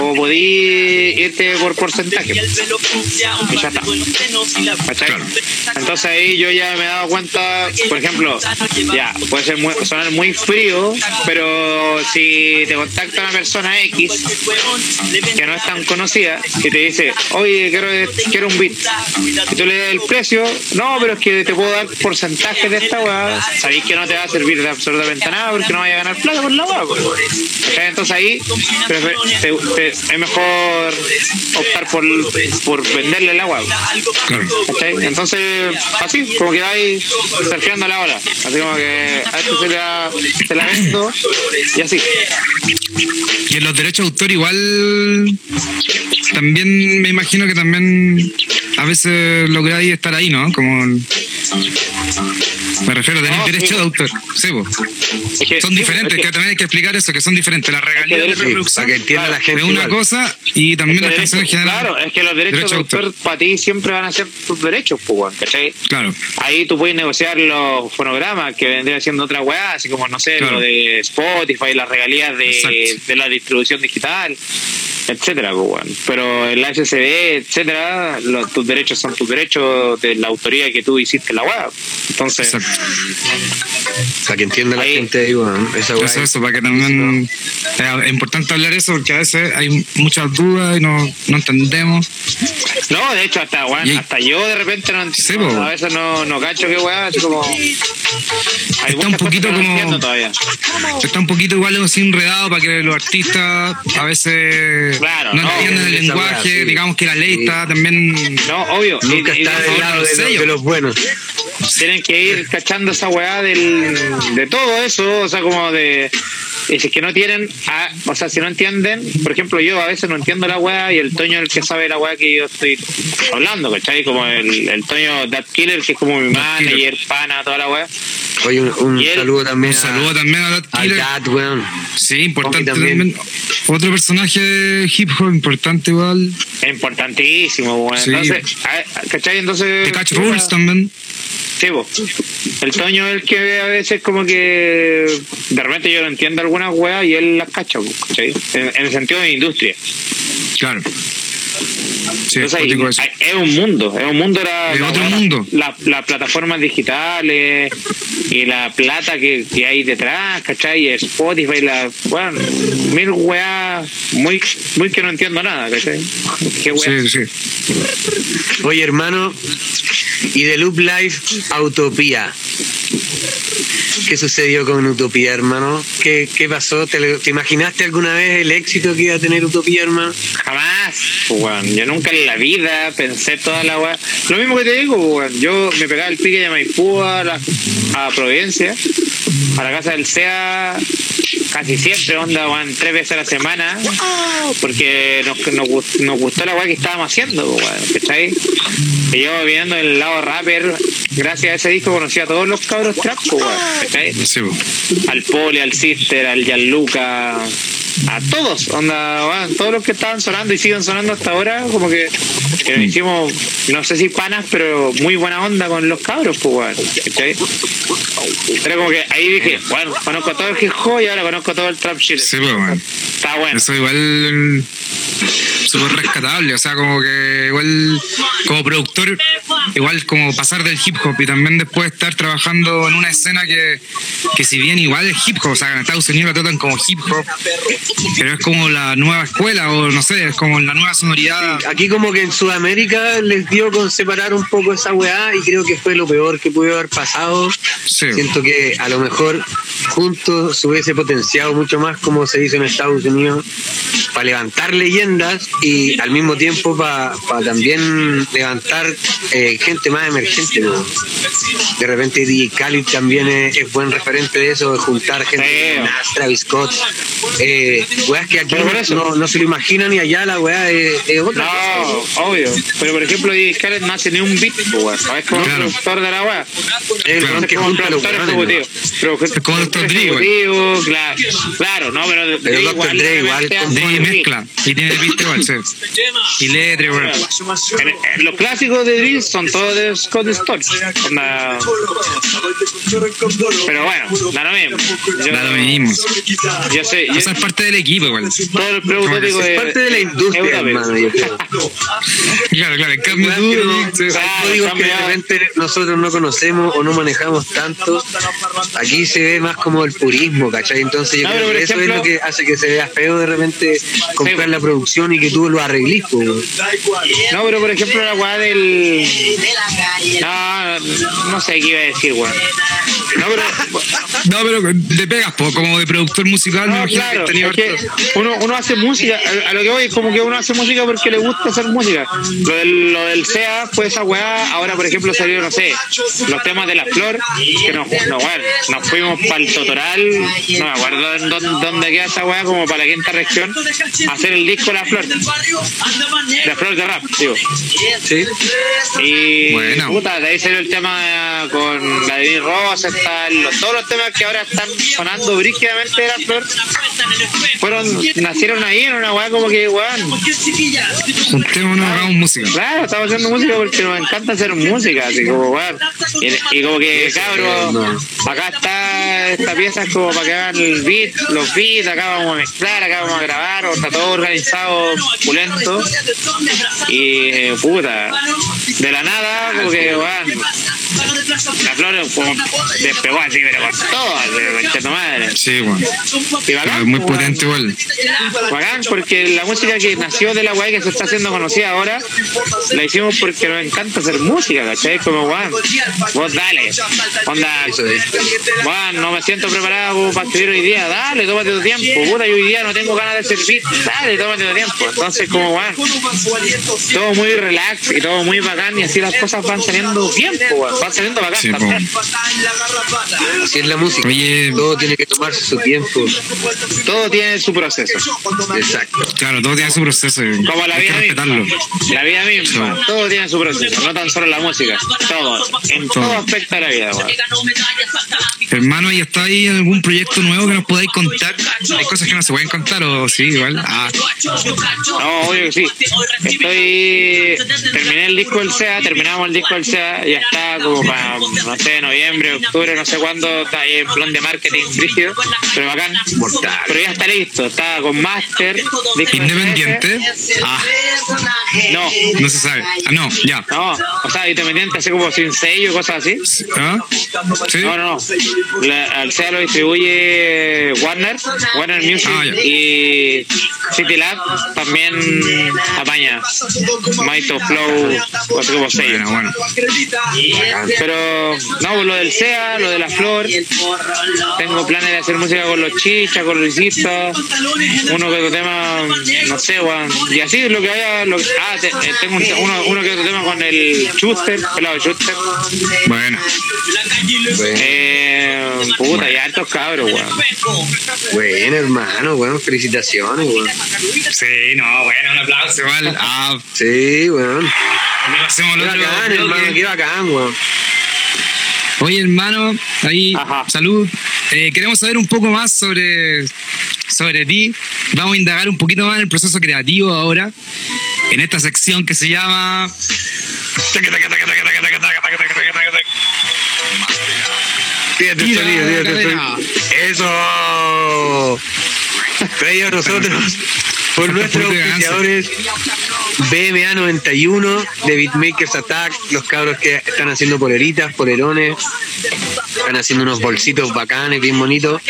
o podéis irte por porcentaje. Y ya está. Entonces ahí yo ya me he dado cuenta, por ejemplo, ya, puede ser muy, sonar muy frío, pero si te contacta una persona X que no es tan conocida y te dice, oye, quiero, quiero un beat, y tú le das el precio, no, pero es que te puedo dar porcentaje de esta weá, sabéis que no te va a servir de absolutamente nada porque no vaya a ganar plata por la weá. Pues. ¿Cachai? Entonces ahí te- te- es mejor optar por, por venderle el agua. Claro. ¿Cachai? Entonces, así, como que vais surfeando la ola. Así como que a esto se la, se la vendo y así. Y en los derechos de autor igual también me imagino que también a veces lográis estar ahí, ¿no? Como me refiero a tener No, sí. derecho de autor. Sí. Es que- Son sí, diferentes, es que que- también hay que explicar eso, que son diferentes. La regalía de reproducción para que entienda la gente. es una igual. cosa y también las canciones generales. Claro, es que los derechos Derecho de autor autor. para ti siempre van a ser tus derechos, pues, ¿cachai? Claro, Ahí tú puedes negociar los fonogramas que vendría siendo otra weá, así como, no sé, Claro. lo de Spotify, las regalías de la distribución digital, etcétera, pues. Pero el HCD, etcétera, los- tus derechos son tus derechos de la autoría que tú hiciste la weá. Entonces, exacto. Para que entienda la gente ahí, weón. Esa weá Eso, es- eso, para que también es importante hablar eso porque a veces hay muchas dudas y no, no entendemos. no, de hecho, hasta, Y- hasta yo de repente no, Sí, no- a veces no, no cacho qué weá, así como. Hay Está un poquito como- todavía. Está un poquito igual así enredado para que los artistas a veces Claro, no no, entiendan el lenguaje, sí. digamos que la ley Sí. está también... No, obvio. Nunca y- está y- del lado de, los- sello. de los buenos. tienen que ir cachando esa weá del, de todo eso, o sea, como de... Y si es que no tienen, ah, o sea, si no entienden, por ejemplo, yo a veces no entiendo la weá y el Toño es el que sabe la weá que yo estoy hablando, ¿cachai? Como el, el Toño That Killer, que es como mi manager, pana, toda la weá. Oye, un, un saludo también Un saludo a, también a That a. Gat, weón. Sí, importante también. también. Otro personaje hip hop importante igual. Importantísimo, weón. Sí. Entonces, ¿cachai? Entonces... The Catch Rules también. Sí, po. el Toño es el que a veces como que de repente yo no entiendo algunas weas y él las cacha, ¿cachai? En, en el sentido de industria. Claro. Sí, Entonces, hay- hay- es un mundo, es un mundo la- Es la- otro la- mundo. la- Las plataformas digitales y la plata que, que hay detrás, ¿cachai? Y Spotify, la, bueno, mil weas muy, muy que no entiendo nada, ¿cachai? ¿Qué wea? Sí, sí. Oye, hermano, y de Loop Life a Utopía. ¿Qué sucedió con Utopía, hermano? ¿Qué, qué pasó? ¿Te, te imaginaste alguna vez el éxito que iba a tener Utopía, hermano? Jamás, weón. Yo nunca en la vida pensé toda la weá. Lo mismo que te digo, weón. Yo me pegaba el pique de Maipú a, a Providencia, a la casa del SEA, casi siempre, onda, weón, tres veces a la semana, porque nos, nos, gust- nos gustó la weá que estábamos haciendo, pues, weón, ¿cachai? Y yo viendo el lado rapper, gracias a ese disco conocí a todos los cabros trap, pues, ¿cachai? Sí, po. al Poli, al Sister, al Gianluca, a todos, onda, weón, todos los que estaban sonando y siguen sonando hasta ahora, como que, que hicimos, no sé si panas, pero muy buena onda con los cabros, pues, ¿cachai? Era como que ahí dije, bueno, conozco todo el hip hop y ahora conozco todo el trap shit. Sí, po, weón. Está bueno. Eso igual súper rescatable. O sea, como que igual, como productor, igual como pasar del hip hop y también después estar trabajando en una escena que, que si bien igual es hip hop, o sea, en Estados Unidos la tratan como hip hop, pero es como la nueva escuela o no sé, es como la nueva sonoridad. Aquí como que en Sudamérica les dio con separar un poco esa weá y creo que fue lo peor que pudo haber pasado. Sí. Siento que a lo mejor juntos se hubiese potenciado mucho más como se hizo en Estados Unidos para levantar leyendas y al mismo tiempo para también levantar eh, gente más emergente. ¿no? De repente DJ Khaled también es, es buen referente de eso, de juntar gente Sí. como Travis Scott, eh, weas que aquí Pero por eso. no, no se lo imaginan y allá la weá es, es otra No, cosa. obvio. Pero por ejemplo, Khaled no hace ni un beat, pues, weón. ¿Sabes cómo es Claro. productor de la weá? El Claro. que como productor ejecutivo. Pero- Es como. Dre, ejecutivo, claro, claro, no, pero, Pero Dr. Dre igual beat. mezcla. Y tiene pista igual, sí. Y letra, weón. Los clásicos de Drill son todos de Scott Storch. Pero bueno, da lo mismo. Yo, Da lo mismo. Yo sé, sea, es parte del equipo igual. Es parte de la industria, hermano. Claro, claro, en cambio tú, códigos que de repente nosotros no conocemos o no manejamos tanto. Aquí se ve más como el purismo, ¿cachai? Entonces yo creo que eso es lo que hace que se vea feo de repente comprar la producción y que tú lo arreglís. No, pero por ejemplo la weá del. No, no sé qué iba a decir, weón. No, pero. No, pero te pegas, po, como de productor musical, me No, claro, que tenía es que uno, uno hace música, a, a lo que voy es como que uno hace música porque le gusta hacer música. Lo del, lo del SEA fue esa weá, ahora por ejemplo salió, no sé, los temas de la flor, que nos, no, nos fuimos para el Totoral, no me acuerdo en dónde, dónde queda esa weá, como para la quinta región, a hacer el disco La Flor, La Flor de Rap, digo. ¿Sí? Y Bueno. puta, de ahí salió el tema con la de Rosa, están los- todos los temas que ahora están sonando brígidamente de la flor, fueron, nacieron ahí en una weá como que weón. Juntémonos, hagamos música. Claro, estamos haciendo música porque nos encanta hacer música, así como weón. Y, y como que cabrón, acá está esta pieza es como para que hagan el beat, los beats, acá vamos a mezclar, acá vamos a grabar, está todo organizado, pulento. Y eh, puta, de la nada, como que weón, la flor como despegó así, pero con todo, tu madre. Sí, bueno. Y bacán, Es muy pues, potente igual. Bacán, porque la música que nació de la weá que se está haciendo conocida ahora, la hicimos porque nos encanta hacer música, ¿cachai? Como weón, vos dale, onda, weón, no me siento preparado para escribir hoy día, dale, tómate tu tiempo, puta, yo hoy día no tengo ganas de servir, dale, tómate tu tiempo. Entonces, como weón, todo muy relax y todo muy bacán y así las cosas van saliendo bien, po, weón, van saliendo bacán Sí. Así es la música. Oye. Todo tiene que tomarse su tiempo. Todo tiene su proceso. Exacto. Claro, todo tiene su proceso. y Como la vida misma. La vida misma. Todo tiene su proceso. No tan solo la música. Todo. En todo aspecto de la vida. Hermano, ¿y está ahí algún proyecto nuevo que nos podáis contar? Hay cosas que no se pueden contar, o sí, igual. Ah, No, obvio que sí. Estoy. Terminé el disco del SEA, terminamos el disco del SEA, ya está como para, no sé, noviembre, octubre, no sé cuándo, está ahí en plan de marketing rígido, pero bacán. Mortal. Pero ya está listo, está con de independiente. Ah, No, no se sabe. Ah, no, ya. no, o sea, independiente, así como sin sello, cosas así. ¿Ah? ¿Sí? No, no, no. La- al SEA lo distribuye Warner, Warner Music Ah, y City Lab también apaña Maito Flow, o así como sello. Bueno, bueno. Pero no, pues lo del SEA, lo de la flor. Tengo planes de hacer música con los chichas, con los lisistas. Uno que otro tema, no sé, weón. Y así lo que haya. Lo, ah, te- eh, tengo un- uno, uno que otro tema con el Chuster, pelado Chuster. Bueno. Bueno, Eh, puta, y hartos cabros, weón. bueno, hermano, bueno, felicitaciones, weón. Sí, no, bueno, un aplauso igual. Ah, Sí, weón. hacemos Qué bacán, hermano, qué bacán, weón. Oye, hermano, ahí, Ajá. salud. Eh, queremos saber un poco más sobre, sobre ti. Vamos a indagar un poquito más en el proceso creativo ahora, en esta sección que se llama... Fíjate el sonido, fíjate el sonido. Eso. Traído a nosotros por nuestros auspiciadores BMA 91 de Beatmakers Attack, los cabros que están haciendo poleritas, polerones, están haciendo unos bolsitos bacanes, bien bonitos.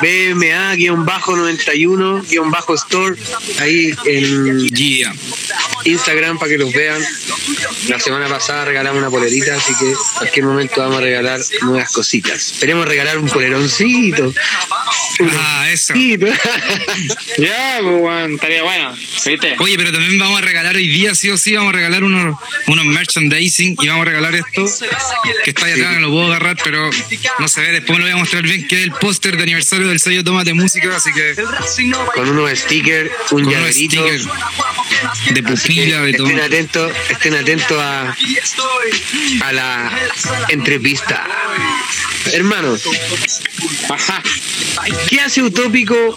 BMA-91-store, ahí en. Instagram para que los vean. La semana pasada regalamos una polerita, así que en cualquier momento vamos a regalar nuevas cositas. Esperemos regalar un poleroncito. Ah, eso. Ya, pues, estaría bueno. ¿Viste? Oye, pero también vamos a regalar hoy día, sí o sí, vamos a regalar unos, unos merchandising y vamos a regalar esto, que está ahí atrás, no lo puedo agarrar, pero no se ve, después me lo voy a mostrar bien, que es el póster de aniversario del sello Tomate Música, así que Con unos stickers, un con unos llaverito. stickers de pupila, de todo. estén atentos, estén atentos a, la entrevista. Hermano, Ajá. ¿qué hace Utópico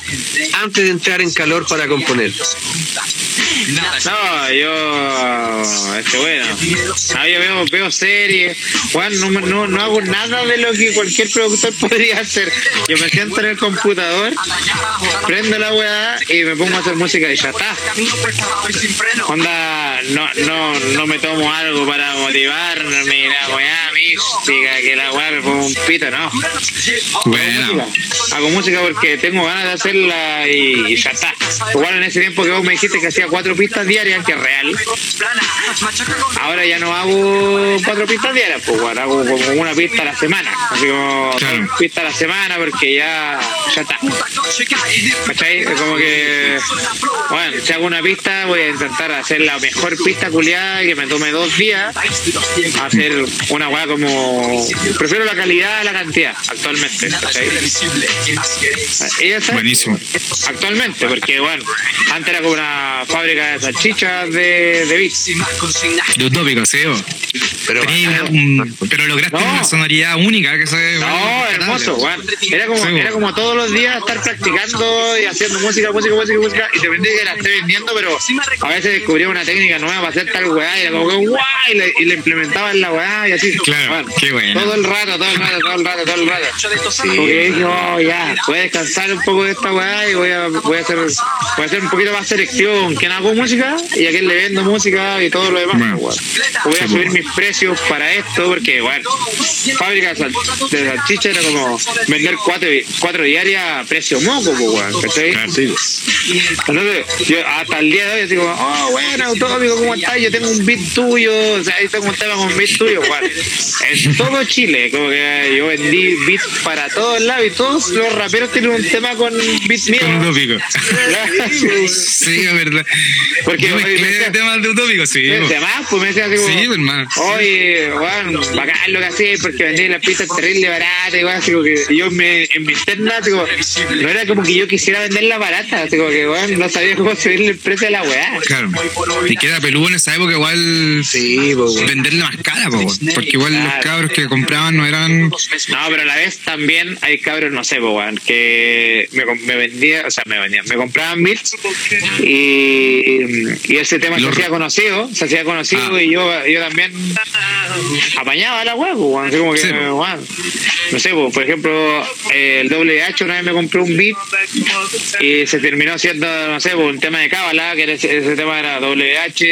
antes de entrar en calor para componer? No, yo. Este, bueno. No, yo veo, veo series. Juan, no, no, no hago nada de lo que cualquier productor podría hacer. Yo me siento en el computador, prendo la weá y me pongo a hacer música y ya está. Onda, no, no, no me tomo algo para motivarme, la weá mística, que la weá me pongo un pito, no. Bueno, Hago música porque tengo ganas de hacerla y, y ya está. Igual en ese tiempo que vos me dijiste que hacía cuatro pistas diarias, que es real. Ahora ya no hago cuatro pistas diarias, pues bueno, hago como una pista a la semana. Así como Claro. dos pistas a la semana porque ya, ya está. ¿Cachai? Como que, bueno, si hago una pista, voy a intentar hacer la mejor pista culiada que me tome dos días. Hacer una weá como. Prefiero la calidad a la cantidad actualmente. Buenísimo. Actualmente, porque bueno, antes era como una fábrica de salchichas de, de de utópico, sí. Pero, Tenía un- pero lograste No. una sonoridad única que se No, hermoso. Era como, Sí, era como todos los días estar practicando y haciendo música, música, música, música, y te vendí que la esté vendiendo, pero a veces descubría una técnica nueva para hacer tal weá, y era como que guay, y le, y le implementaba en la weá, y así. Claro, Weón, qué bueno. Todo el rato, todo el rato, todo el rato, todo el rato. Porque dije, oh, ya, voy a descansar un poco de esta weá y voy a, voy a hacer voy a hacer un poquito más selección. ¿Quién hago música? Y a quién le vendo música y todo lo demás. Bueno. Voy a subir bueno. mis precios para esto porque, bueno, fábrica de sal- de salchicha era como vender cuatro, cuatro diarias a precio moco, pues, ¿cachai? Claro. Entonces, yo hasta el día de hoy digo, oh, bueno, Utópico, ¿cómo estás? Yo tengo un beat tuyo, o sea, ahí tengo un tema con un beat tuyo, weón. En todo Chile, como que yo vendí beats para todos lados y todos los raperos tienen un tema con beats míos. Sí, es verdad. Porque, me mezclé decía- temas de utópico, sí. ¿De vos. más? Pues me decía así como, Sí, pues, hermano. Oye, bueno, bacán lo que hacía porque vendí las pistas terrible baratas, igual, así como que yo me, en mi interna, así como, no era como que yo quisiera venderla barata, así como que, bueno, no sabía cómo subirle el precio a la weá. Claro. Y queda peludo en esa época igual Sí, po, venderla más cara, po, porque igual los Claro. cabros que compraban no eran... No, pero a la vez también hay cabros, no sé, po, que me, me vendía, o sea, me vendían, me compraban beats y, y ese tema se hacía conocido, se hacía conocido Ah. y yo, yo también apañaba la po, weón, así como que, Sí, weón, no sé, po, por ejemplo, eh, el WH una vez me compró un beat y se terminó siendo, no sé, un tema de cábala, que ese, ese tema era WH,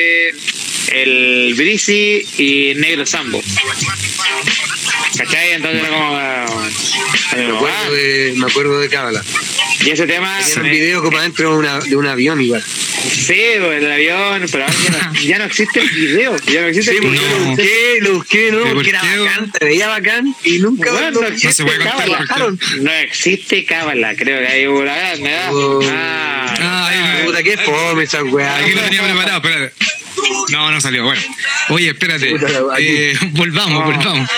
el Breezy y Negro Sambo. ¿Cachai? Entonces era como. Me acuerdo de, me acuerdo de Cábala. Y ese tema. Tenía un video como adentro de, una- de un avión igual. Sí, pues, el avión, pero ahora ya no, ya no existe el video. Ya no existe Sí, el porque video. yo lo busqué, lo busqué, ¿no? ¿Pero por Porque era bacán, se veía bacán y nunca Bueno, no existe se puede contar, cábala. No existe cábala, creo que hay una verdad, me da. Oh. Ah, Ah, ahí Puta, qué fome esa weá. Aquí lo tenía preparado, espérate. No, no salió. Bueno, oye, espérate. Eh, volvamos, volvamos.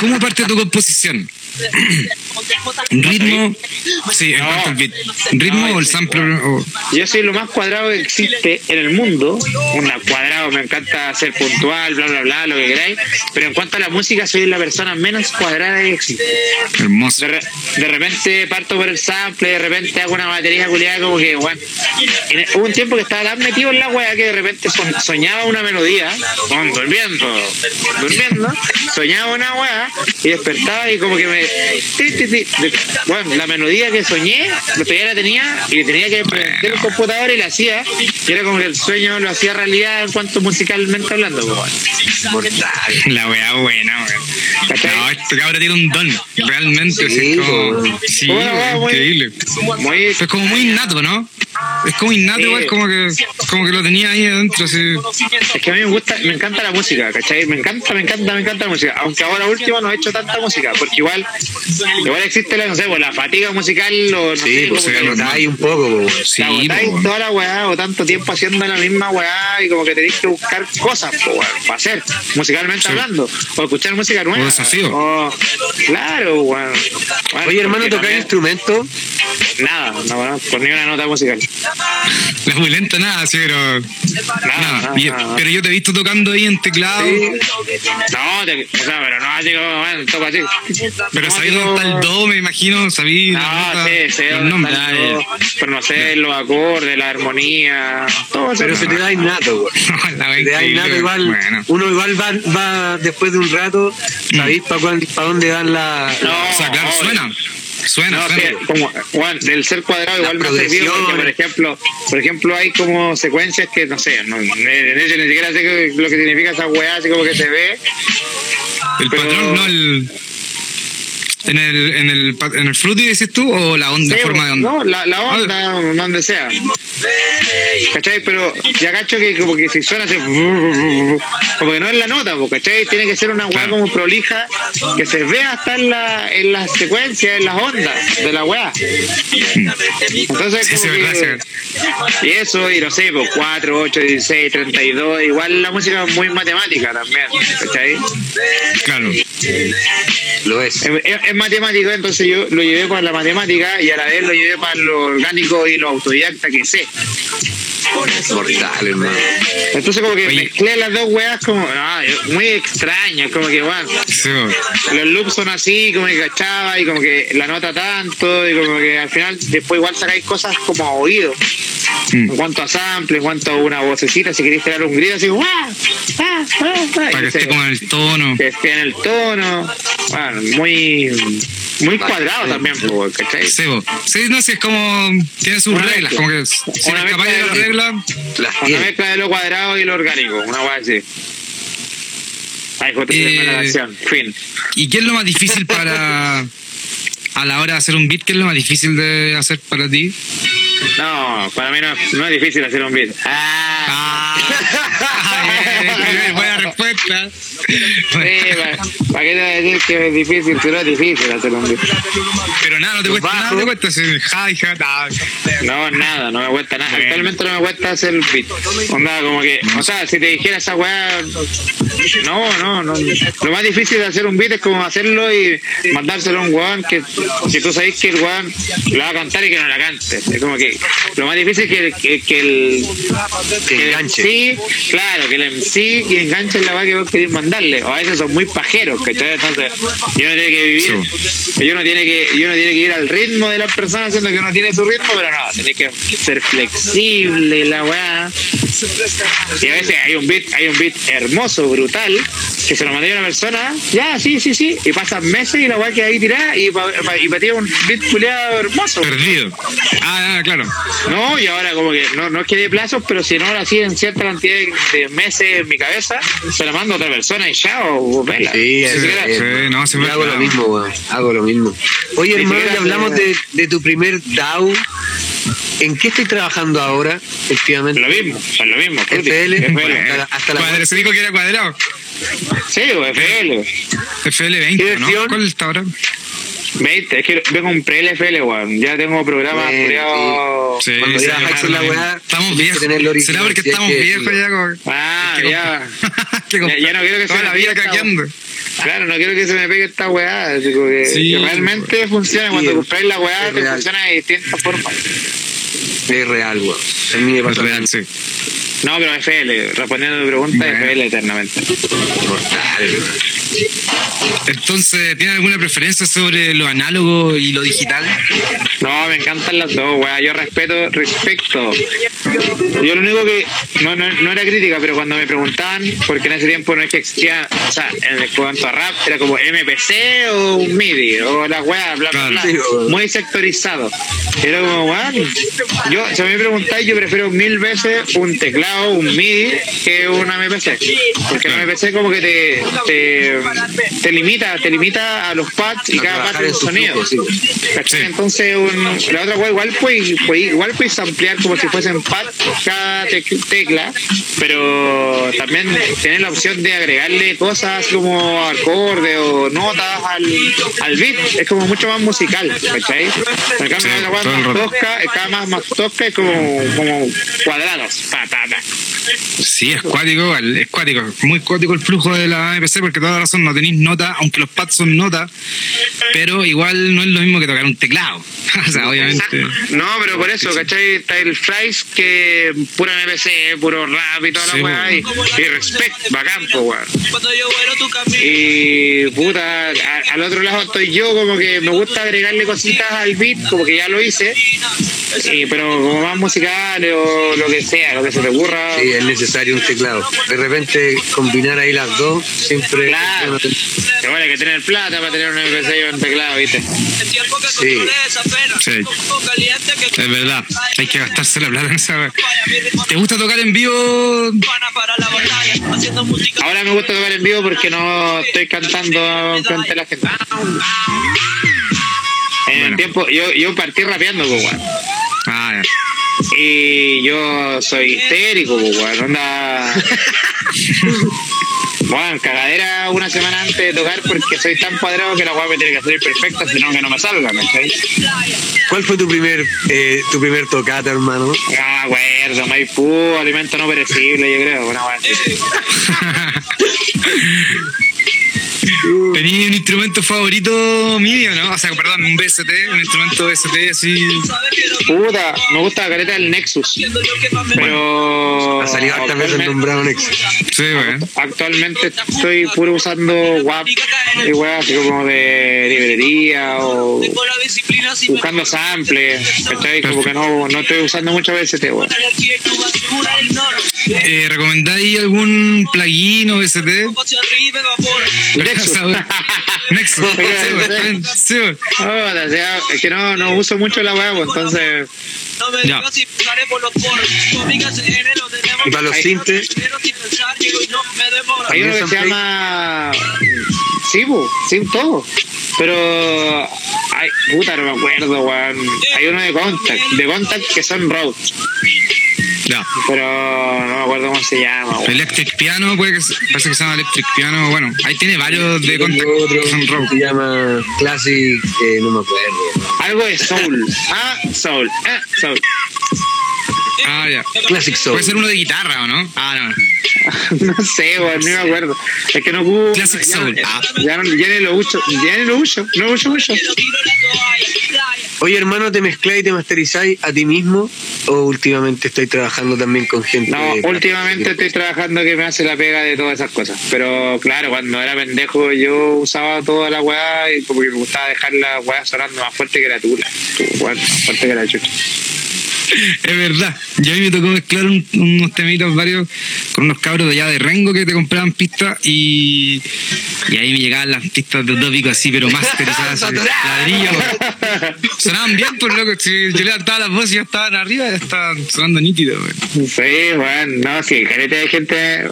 ¿Cómo parte tu composición? ¿Ritmo? Sí, en No. cuanto al beat. ¿Ritmo No, o el? O... Yo soy lo más cuadrado que existe en el mundo. Una cuadrado, me encanta ser puntual, bla, bla, bla, lo que queráis. Pero en cuanto a la música, soy la persona menos cuadrada que existe. Hermoso. De, re- de repente parto por el sample, de repente hago una batería culiada como que, bueno. en- hubo un tiempo que estaba tan metido en la wea que de repente soñaba una melodía, con- durmiendo, durmiendo, soñaba una weá y despertaba y como que me. ti, ti, ti, de- bueno, la melodía que soñé, todavía la tenía y tenía que prender el computador y la hacía. Y era como que el sueño lo hacía realidad en cuanto musicalmente hablando, pues. La weá buena, weón. ¿Cachai? No, este cabrón tiene un don, realmente. Sí, es como, sí, Bueno, increíble. Muy, Es como muy innato, ¿no? Es como innato, Sí. igual, como que, como que lo tenía ahí adentro, así. Es que a mí me gusta, me encanta la música, ¿cachai? Me encanta, me encanta, me encanta la música. Aunque ahora último no he hecho tanta música, porque igual, igual existe la, no sé, pues, la fatiga musical o no Sí, sé, pues se un poco, po. Sí, la botáis po, weón. toda la weá o tanto tiempo haciendo la misma weá y como que tenéis que buscar cosas po, weón, para hacer, musicalmente Sí. hablando, o escuchar música nueva. desafío. o- claro, weón. Bueno, Oye, hermano, porque ¿tocas también- instrumento? Nada, no conozco ni una nota musical. La mulenta nada, sí, pero. Nada, nada. nada, Y- nada. Pero yo te he visto tocando ahí en teclado. No, te- o sea, pero no así como, bueno, toco así. Pero No, sabí así dónde está el do, me imagino, sabí la No, nota, sí, sé los dónde nombres. está el Ah, do, pero no sé los acordes, la armonía, todo eso. Pero se te da innato, güey. Se te da innato igual. Bueno. Uno igual va, va después de un rato, ¿sabéis para dónde van la... No, O sea, claro, suena. Suena, No, suena. sí, como, Juan, del ser cuadrado igual me ha servido porque, por ejemplo, por ejemplo, hay como secuencias que, no sé, no, en eso ni siquiera sé lo que significa esa weá, así como que se ve. El pero- patrón, no el. En el, en el, en el fruity decís tú o la onda, Sí, forma de onda. No, la, la onda, donde sea. ¿Cachai? Pero ya cacho que como que si suena así, como que no es la nota, ¿cachai? Tiene que ser una weá como prolija que se vea hasta en la, en las secuencias, en las ondas de la weá. Entonces, Sí, sí, como verdad, que- y eso, y no sé, pues 4, 8, 16, 32, igual la música es muy matemática también, ¿cachai? Claro. Lo es. Es, es- es matemático, entonces yo lo llevé para la matemática y a la vez lo llevé para lo orgánico y lo autodidacta que sé. Mortal, hermano. Entonces como que Oye. mezclé las dos weas como ah, muy extraño, como que bueno, Sí, los loops son así, como que cachaba y como que la nota tanto y como que al final después igual sacáis cosas como a oído. Mm. En cuanto a sample, en cuanto a una vocecita, si queréis tirar un grito así ¡ah! ¡ah! ¡ah! Para que esté como en el tono. que esté en el tono. Bueno, muy muy cuadrado también, ¿cachai? Sí, bo. sí, no, sí, es como. Tiene sus Una reglas, como que si Una mezcla de la de- regla. Las Una tiene. mezcla de lo cuadrado y lo orgánico, una wea así. Ay, Eh, la. Fin. ¿Y qué es lo más difícil para. A la hora de hacer un beat, ¿qué es lo más difícil de hacer para ti? No, para mí no, no es difícil hacer un beat. Ah, bien, buena respuesta. Sí, ¿para, qué te voy a decir que es difícil? Si no es difícil hacer un beat. Pero nada, no te cuesta nada, te cuesta hacer hi-hat. ah. No, nada, no me cuesta nada. Bueno. Actualmente no me cuesta hacer beat. Onda, como que, o sea, si te dijera esa weá, no, no, no. Lo más difícil de hacer un beat es como hacerlo y mandárselo a un weón que, si tú sabes que el weón la va a cantar y que no la cante. Es como que lo más difícil es que, que, que el. Que el enganche. MC, claro, que el MC y enganche la weá que vos querés mandarle. O a veces son muy pajeros, ¿cachai? Entonces, y uno tiene que vivir, y uno tiene que, y uno tiene que ir al ritmo de las personas, siendo que uno tiene su ritmo, pero no, tiene que ser flexible la weá. Y a veces hay un beat, hay un beat hermoso, brutal, que se lo mandé a una persona, ya, sí, sí, sí, y pasan meses y la weá queda ahí tirada y para pa, y pa ti es un beat culeado hermoso. Perdido. Ah, ah, claro. No, y ahora como que no, no es que de plazos, pero si no ahora sí en cierta cantidad de, de meses en mi cabeza, se la mando a otra persona y ya, o, o vela. Sí, es- sí, no, se yo me- hago lo mismo, weón. Hago lo mismo. Oye, hermano, ya hablamos de, de tu primer DAO. ¿En qué estoy trabajando ahora, efectivamente? Lo mismo, es lo mismo. FL. FL. Hasta la- hasta la Cuadra- se dijo que era cuadrado. Sí, o FL. FL20, ¿Qué ¿no? ¿Cuál está ahora? 20, es que vengo un pre-LFL, weón. Ya tengo programas creados. Sí, Cuando sí, ya sí, en la weá, Estamos viejos. ¿Será porque hay estamos que viejos ya? Como... Ah, hay que ya. Ya- ya no quiero que toda se la me vida pierda, caqueando. Claro, no quiero que se me pegue esta weá. Que, Sí, que realmente funciona. Cuando Sí, compráis la weá, es te real. funciona de distintas formas. Es real, weón. A mí me Es real, sí. No, pero FL, respondiendo a tu pregunta, Bueno. FL eternamente. Entonces, ¿tiene alguna preferencia sobre lo análogo y lo digital? No, me encantan las dos, weá. Yo respeto, respecto. Yo lo único que, no, no, no era crítica, pero cuando me preguntaban, porque en ese tiempo no es que existía, o sea, en cuanto a rap, era como MPC o un MIDI, o las weas, bla, bla, bla. Muy sectorizado. Era como, weón, yo, si me preguntáis, yo prefiero mil veces un teclado, un MIDI, que un MPC. Porque el MPC como que te, te, te limita, te limita a los pads y A cada pad un su sonido. Entonces, un- la otra igual puedes, igual puedes ampliar como si fuesen pad cada tec- tecla, pero también tienes la opción de agregarle cosas como acordes o notas al, al beat. Es como mucho más musical, ¿cachai? En cambio, Sí, la más tosca, es cada más, más tosca es como, como cuadrados. Pa, pa, pa. back. Sí, es cuático, igual, es cuático. Muy cuático el flujo de la MPC porque toda la razón no tenéis nota, aunque los pads son nota, pero igual no es lo mismo que tocar un teclado. o sea, obviamente. No, pero por eso, ¿cachai? Está el Fries que puro MPC, puro rap y toda Sí, la weá. Y, po. y respect, bacán, po, weón. Y puta, a- al otro lado estoy yo, como que me gusta agregarle cositas al beat, como que ya lo hice. Y, pero como más musicales o lo que sea, lo que se te ocurra. Sí, es necesario un teclado. De repente combinar ahí las dos siempre. Claro. Bueno, hay que tener plata para tener un MPC y un teclado, ¿viste? Sí. Sí. Es verdad, hay que gastarse la plata en esa. ¿Te gusta tocar en vivo? Ahora me gusta tocar en vivo porque no estoy cantando frente a la gente. En el tiempo, yo, yo partí rapeando, pues. Ah, ya. Y yo soy histérico, pues, weón. Onda. Bueno, cagadera una semana antes de tocar porque soy tan cuadrado que la me tiene que salir perfecta, sino que no me salga, ¿cachai? ¿Cuál fue tu primer eh, tu primer tocata, hermano? No me acuerdo, Maipú, alimento no perecible, yo creo, una weá así. ¿Tenías un instrumento favorito mío, no? O sea, perdón, un BST, un instrumento BST así. Puta, me gusta la careta del Nexus. Pero. Ha salido hartas veces nombrado Nex. Sí, weón. Actualmente estoy puro usando WAP y weá así como de librería o buscando samples, ¿cachai? Como que no, no estoy usando mucho BST, weón. Eh, ¿Recomendáis algún plugin o BST? Nexus. Nexus. Sí, sea, es que no, no uso mucho la web, entonces Ya. Y para los sintes, hay uno que se llama. Sí, bu, sí, todo. Pero. Ay, puta, no me acuerdo, weón. Hay uno de Contact, de Contact que son Roads, Ya. pero no me acuerdo cómo se llama. Electric Piano, puede que se- parece que se llama Electric Piano. Bueno, ahí tiene varios de tengo contact otro que son rock. se llama Classic, eh, no me acuerdo. Algo de Soul. Ah, Soul. Ah, Soul. Ah, ya. Classic Soul. Puede ser uno de guitarra, ¿o no? Ah, no. No sé, weón, no me acuerdo. Es que no hubo. Classic ya, Soul. Ya, Ah. ya, no- ya ni lo uso. Ya ni lo uso. No lo uso mucho. Oye, hermano, ¿te mezcláis y te masterizáis a ti mismo? ¿O últimamente estoy trabajando también con gente? No, últimamente estoy trabajando que me hace la pega de todas esas cosas. Pero claro, cuando era pendejo yo usaba toda la weá y como que me gustaba dejar la weá sonando más fuerte que la tula. Weá, Más fuerte que la chucha. Es verdad. Yo a mí me tocó mezclar un- unos temitas varios con unos cabros de allá de Rengo que te compraban pistas y, y ahí me llegaban las pistas de utópico así, pero masterizadas. ladrillo. Sonaban bien, por loco. Si yo levantaba las voces y ya estaban arriba, ya estaban sonando nítido. Sí, weón, no, sí, careta de gente.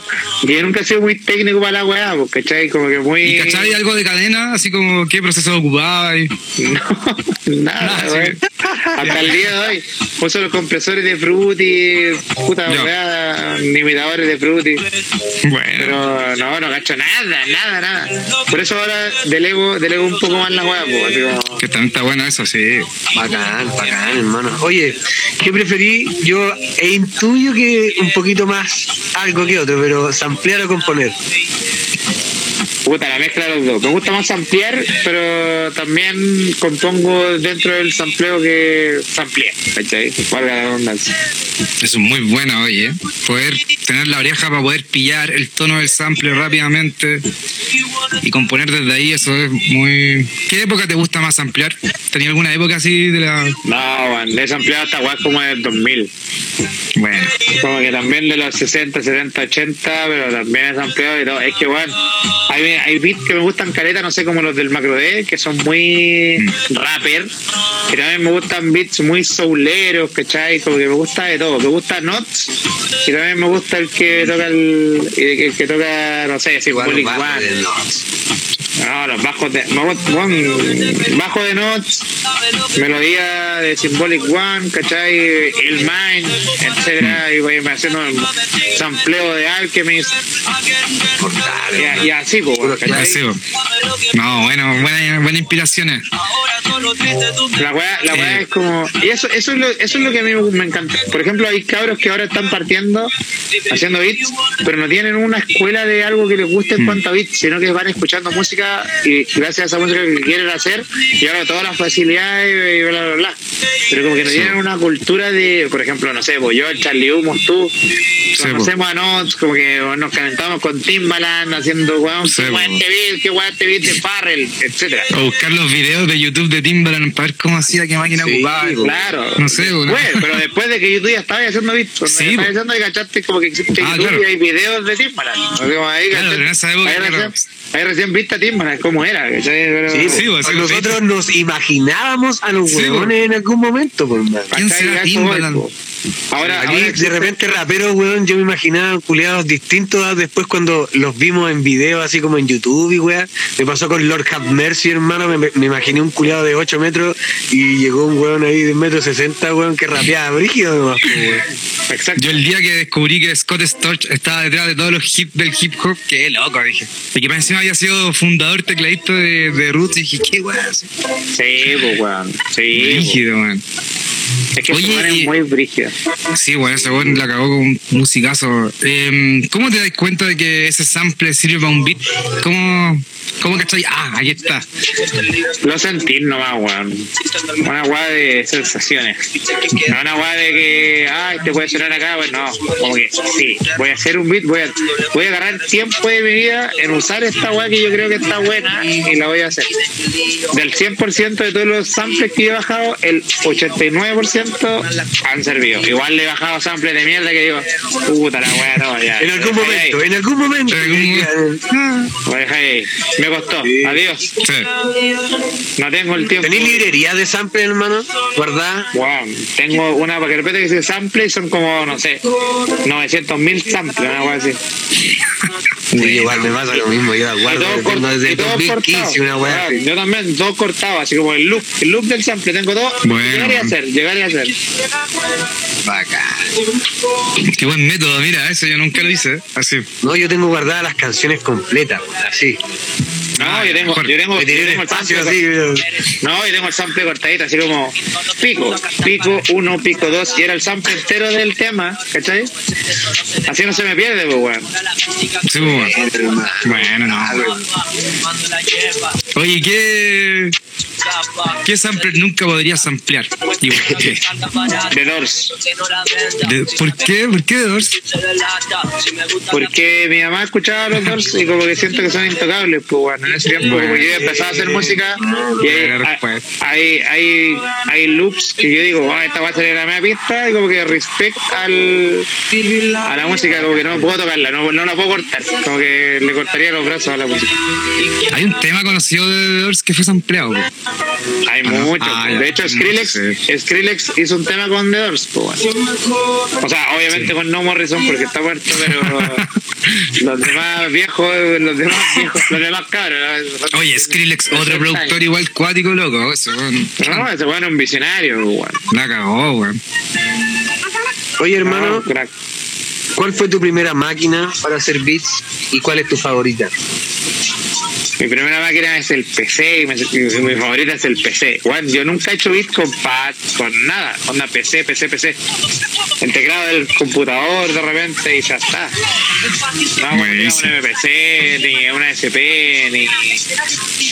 Yo nunca he sido muy técnico para la weá, porque ¿cachai? Como que muy. ¿Y cachai algo de cadena? Así como qué proceso ocupaba. Y... No, nada. Hasta el día de hoy. Uso los compresores de Fruity, puta weá, limitadores de Fruity. Bueno. Pero no, no cacho nada, nada, nada. Por eso ahora delego, delego un poco más la weá, pues. Que también está bueno eso, sí. Bacán, bacán, hermano. Oye, ¿qué preferí? Yo e intuyo que un poquito más algo que otro, pero samplear o componer. Puta, la mezcla de los dos. Me gusta más ampliar, pero también compongo dentro del sampleo que sampleé, ¿cachai? Valga la redundancia. Eso es muy bueno, oye. Poder tener la oreja para poder pillar el tono del sample rápidamente y componer desde ahí, eso es muy... ¿Qué época te gusta más ampliar? ¿Tenía alguna época así de la...? No, weón, le he sampleado hasta weón como del 2000. Bueno, Como que también de los 60, 70, 80, pero también es ampliado y todo. Es que, bueno, hay, hay beats que me gustan caleta, no sé, como los del Macro D, que son muy rapper. Y también me gustan beats muy souleros, ¿cachai? Como que me gusta de todo. Me gusta Nots y también me gusta el que toca el, el que toca, no sé, Symbolic One. No, los bajos de. bajo de notes, melodía de Symbolic One, ¿cachai? El Mind, etcétera, y voy haciendo un sampleo de Alchemist. Y, y así, pues. No, bueno, buenas inspiraciones. La weá, la weá Eh. es como. Y eso, eso, es lo, eso es lo que a mí me, encanta. Por ejemplo, hay cabros que ahora están partiendo, haciendo beats, pero no tienen una escuela de algo que les guste Mm. en cuanto a beats, sino que van escuchando música y gracias a esa música que quieren hacer, y ahora todas las facilidades y bla, bla, bla. Pero como que no tienen una cultura de, por ejemplo, no sé, pues yo, Charlie Humos, tú, Sí, conocemos a Notes, como que nos calentamos con Timbaland haciendo, weón, Sí, qué weón este beat, qué weón de Farrell, etcétera. O buscar los videos de YouTube de Timbaland para ver cómo hacía, qué máquina Sí, ocupaba. bo. Claro. No sé. Bueno, pero después de que tú ya estabas haciendo cuando Sí, po. haciendo y cachaste como que existe Ah, YouTube claro. y hay videos de Timbaland. O sea, ahí, Claro, en esa época, claro. Recién, ahí recién viste a Timbaland, cómo era. Sí, Sí, bo, sí, nosotros nos imaginábamos a los Sí, huevones en algún momento, por mano. ¿Quién será Timbaland? Ahora, Aquí ahora de repente raperos, weón, yo me imaginaba culiados distintos a después cuando los vimos en video, así como en YouTube y weón. Me pasó con Lord Have Mercy, hermano, me, me imaginé un culiado de 8 metros y llegó un weón ahí de metro 60, weón, que rapeaba brígido nomás, weón. Exacto. Yo el día que descubrí que Scott Storch estaba detrás de todos los hip del hip hop, qué loco, dije. Y que más encima había sido fundador tecladista de, de Roots, y dije, qué weón. Sí, pues, weón. Sí, po. Rígido, man. Es que Oye, es muy brígido. Sí, bueno, ese weón la cagó con un musicazo. Eh, ¿Cómo te das cuenta de que ese sample sirve para un beat? ¿Cómo, cómo que estoy? Ah, ahí está. Lo sentir nomás, weón. Una weá de sensaciones. No una weá de que, ah, este puede sonar acá, pues no. Como que, sí, voy a hacer un beat, voy a, voy a agarrar tiempo de mi vida en usar esta weá que yo creo que está buena y la voy a hacer. Del 100% de todos los samples que yo he bajado, el 89% han servido. Igual le he bajado samples de mierda que digo, puta la weá, no, ya. En algún ahí, momento, en algún momento. En algún Lo dejé ahí. Me costó. Adiós. sí. No tengo el tiempo. ¿Tenés librería de sample, hermano? ¿Guardada? Wow, tengo una para que repete que dice sample y son como, no sé, 900 mil samples, una cosa así. Sí, igual me pasa lo mismo, yo la Y guardo tengo cortado, desde y todo 2015, cortado. una weá. Claro. Yo también, todo cortado, así como el loop, el loop del sample, tengo todo. Bueno. Llegar y hacer, llegar y hacer. Qué buen método, mira, eso yo nunca lo hice. Así. No, yo tengo guardadas las canciones completas, así. No, yo tengo, yo tengo, yo tengo el sample. así, No, yo tengo el sample cortadito, así como pico, pico uno, pico dos, y era el sample entero del tema, ¿cachai? Así no se me pierde, pues, weón. Sí, pues, bueno. Bueno, no. Oye, ¿qué, qué sample nunca podrías ampliar? ¿Y por qué? De Doors. De- ¿Por qué? ¿Por qué de Doors? Porque mi mamá escuchaba los Doors y como que siento que son intocables, pues bueno, en ese tiempo como yo empezaba a hacer música y hay, hay, hay, hay loops que yo digo, ah, esta va a salir la media pista y como que respect al, a la música, como que no puedo tocarla, no, no la puedo cortar, como que le cortaría los brazos a la música. Hay un tema conocido de The Doors que fue sampleado. Hay Ah, mucho. Ah, de hecho, Skrillex, Sí. Skrillex hizo un tema con The Doors, pues bueno. O sea, obviamente con No Morrison porque está muerto, pero los demás viejos, los demás viejos, los demás cabros. ¿no? Oye, Skrillex, otro 60 productor años. igual cuático, loco. Eso, weón. No, ese bueno es un visionario, weón. La cagó, weón. Oye, hermano, No, crack. ¿cuál fue tu primera máquina para hacer beats y cuál es tu favorita? Mi primera máquina es el PC y, y mi favorita es el PC. Bueno, yo nunca he hecho beat con pad, con nada. Onda PC, PC, PC. El teclado del computador de repente y ya está. No hago ni un. MPC, ni una SP, ni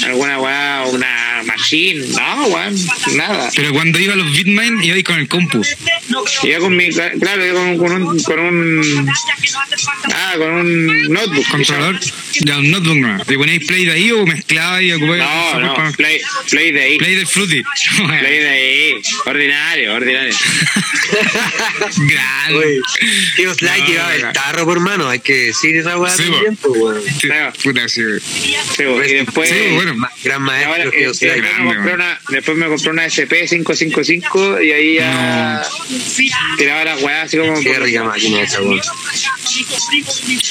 alguna weá, una machine. No, weón, nada. Pero cuando iba a los Bitmain, iba ahí con el compu. Iba con mi, claro, iba con, con un, con un, ah, con un notebook. Controlador. Ya, un notebook no. ¿Le ponéis play de ahí o mezclaba y ocupáis No, no, para- play, play de ahí. Play del Fruity. Play de ahí. Ordinario, ordinario. Grande. Like No, llevaba el tarro por mano, hay que decir esa weá Sí, también, po. pues, weón. Sí, Puta, sí. Sí, y después, Sí, bueno. Gran y ahora, maestro, eh, Después, me compré una, después me compré una SP555 y ahí ya tiraba las weas así como. Qué rica máquina esa, weón.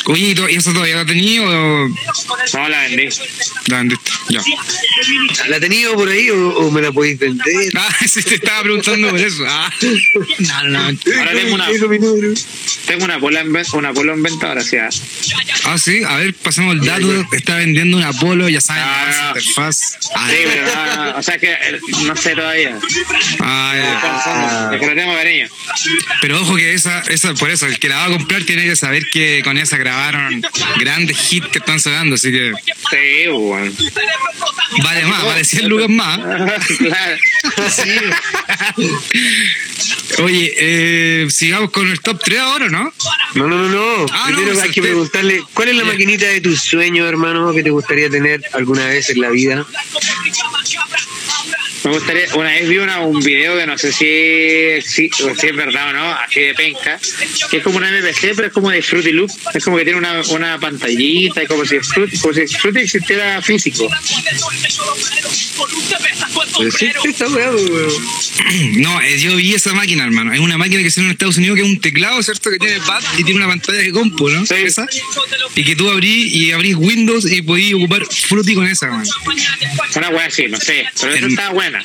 Oye, ¿y to- ¿y eso todavía lo tenía o No la vendí. la vendiste? Ya. ¿La ha tenido por ahí o, o me la podéis vender? Ah, sí, te estaba preguntando por eso. Ah. No, no. Ahora tengo una, Tengo una polo en venta, una polo en venta ahora sí. ah. Ah, sí, a ver, pasemos el dato. Está vendiendo un Apolo, ya saben, Ah, la no. interfaz. Ah, Sí, pero no, no, o sea que eh, no sé todavía. ah, ya. Es que lo tengo cariño. Pero ojo que esa, esa, por eso, el que la va a comprar tiene que saber que con esa grabaron grandes hits que están sonando, así que Sí, bueno. vale más, vale 100 lucas más. claro. Oye, eh, sigamos con el top 3 ahora, ¿no? No, no, no, no. Ah, no, Primero hay salté. que preguntarle, ¿cuál es la Ya. maquinita de tus sueños, hermano, que te gustaría tener alguna vez en la vida? Me gustaría, una vez vi una, un video que no sé si, si, es verdad o no, así de penca, que es como una MPC, pero es como de Fruity Loop, es como que tiene una, una pantallita, y como si Fruity, como si Fruity existiera físico. Pues sí, esta weá, weón. No, eh, yo vi esa máquina, hermano. Es una máquina que hicieron en Estados Unidos que es un teclado, ¿cierto? Que tiene pad y tiene una pantalla de compu, ¿no? Sí. Esa. Y que tú abrís y abrís Windows y podís ocupar Fruity con esa, hermano. Una wea así, no sé, pero esa está buena.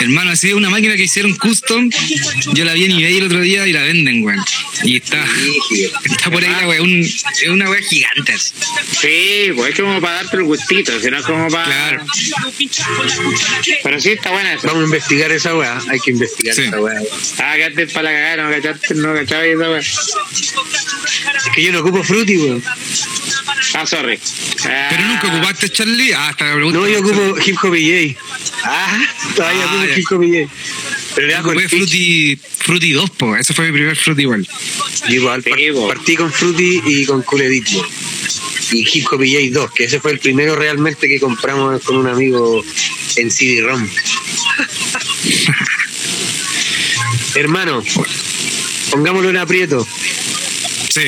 Hermano, así es una máquina que hicieron custom. Yo la vi en eBay el otro día y la venden, weón. Y está, está por ahí la weón. un- Es una weá gigante. Sí, pues es como para darte el gustito, sino es como para... Claro. Pero sí está buena esa. Vamos a investigar esa weá, hay que investigar Sí. esa weá. Ah, quedaste para la cagada, no cachaste, no cachabas esa wea. Es que yo no ocupo Fruity, weón. Ah, sorry. Ah, Pero nunca ocupaste Charlie. Ah, hasta la pregunta. No, yo ocupo Hip Hop EJ. Ah, todavía Ah, ocupo ya. Hip Hop EJ. Pero le pitch. Fruity, Fruity 2, po. Ese fue mi primer Fruity igual. Igual par- partí con Fruity y con Cool Edit, Y Hip Hop EJ 2, que ese fue el primero realmente que compramos con un amigo en CD-ROM. Hermano, pongámoslo en aprieto. Sí,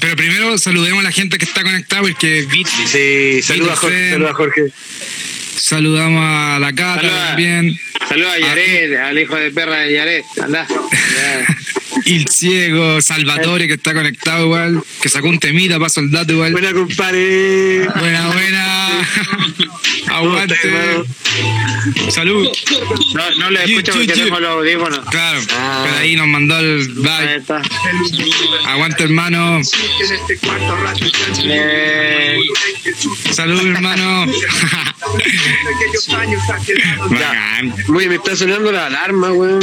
pero primero saludemos a la gente que está conectada porque Beat, Sí, saluda a Jorge. Saluda a Jorge. saludamos a la Cata Saluda. también, Saludos a Yaret, al hijo de perra de Yaret. Anda. Ya. Il Ciego, Salvatore que está conectado igual, que sacó un temita para soldado igual. Buena, compadre. Buena, buena. ¿Cómo estás, Aguante. Salud. No, no le Ye, escucho porque tengo los audífonos. Claro, Ah. pero ahí nos mandó el Ahí bye. está. Aguante, hermano. Eh, Salud, hermano. Bacán. Oye, me está sonando la alarma, weón.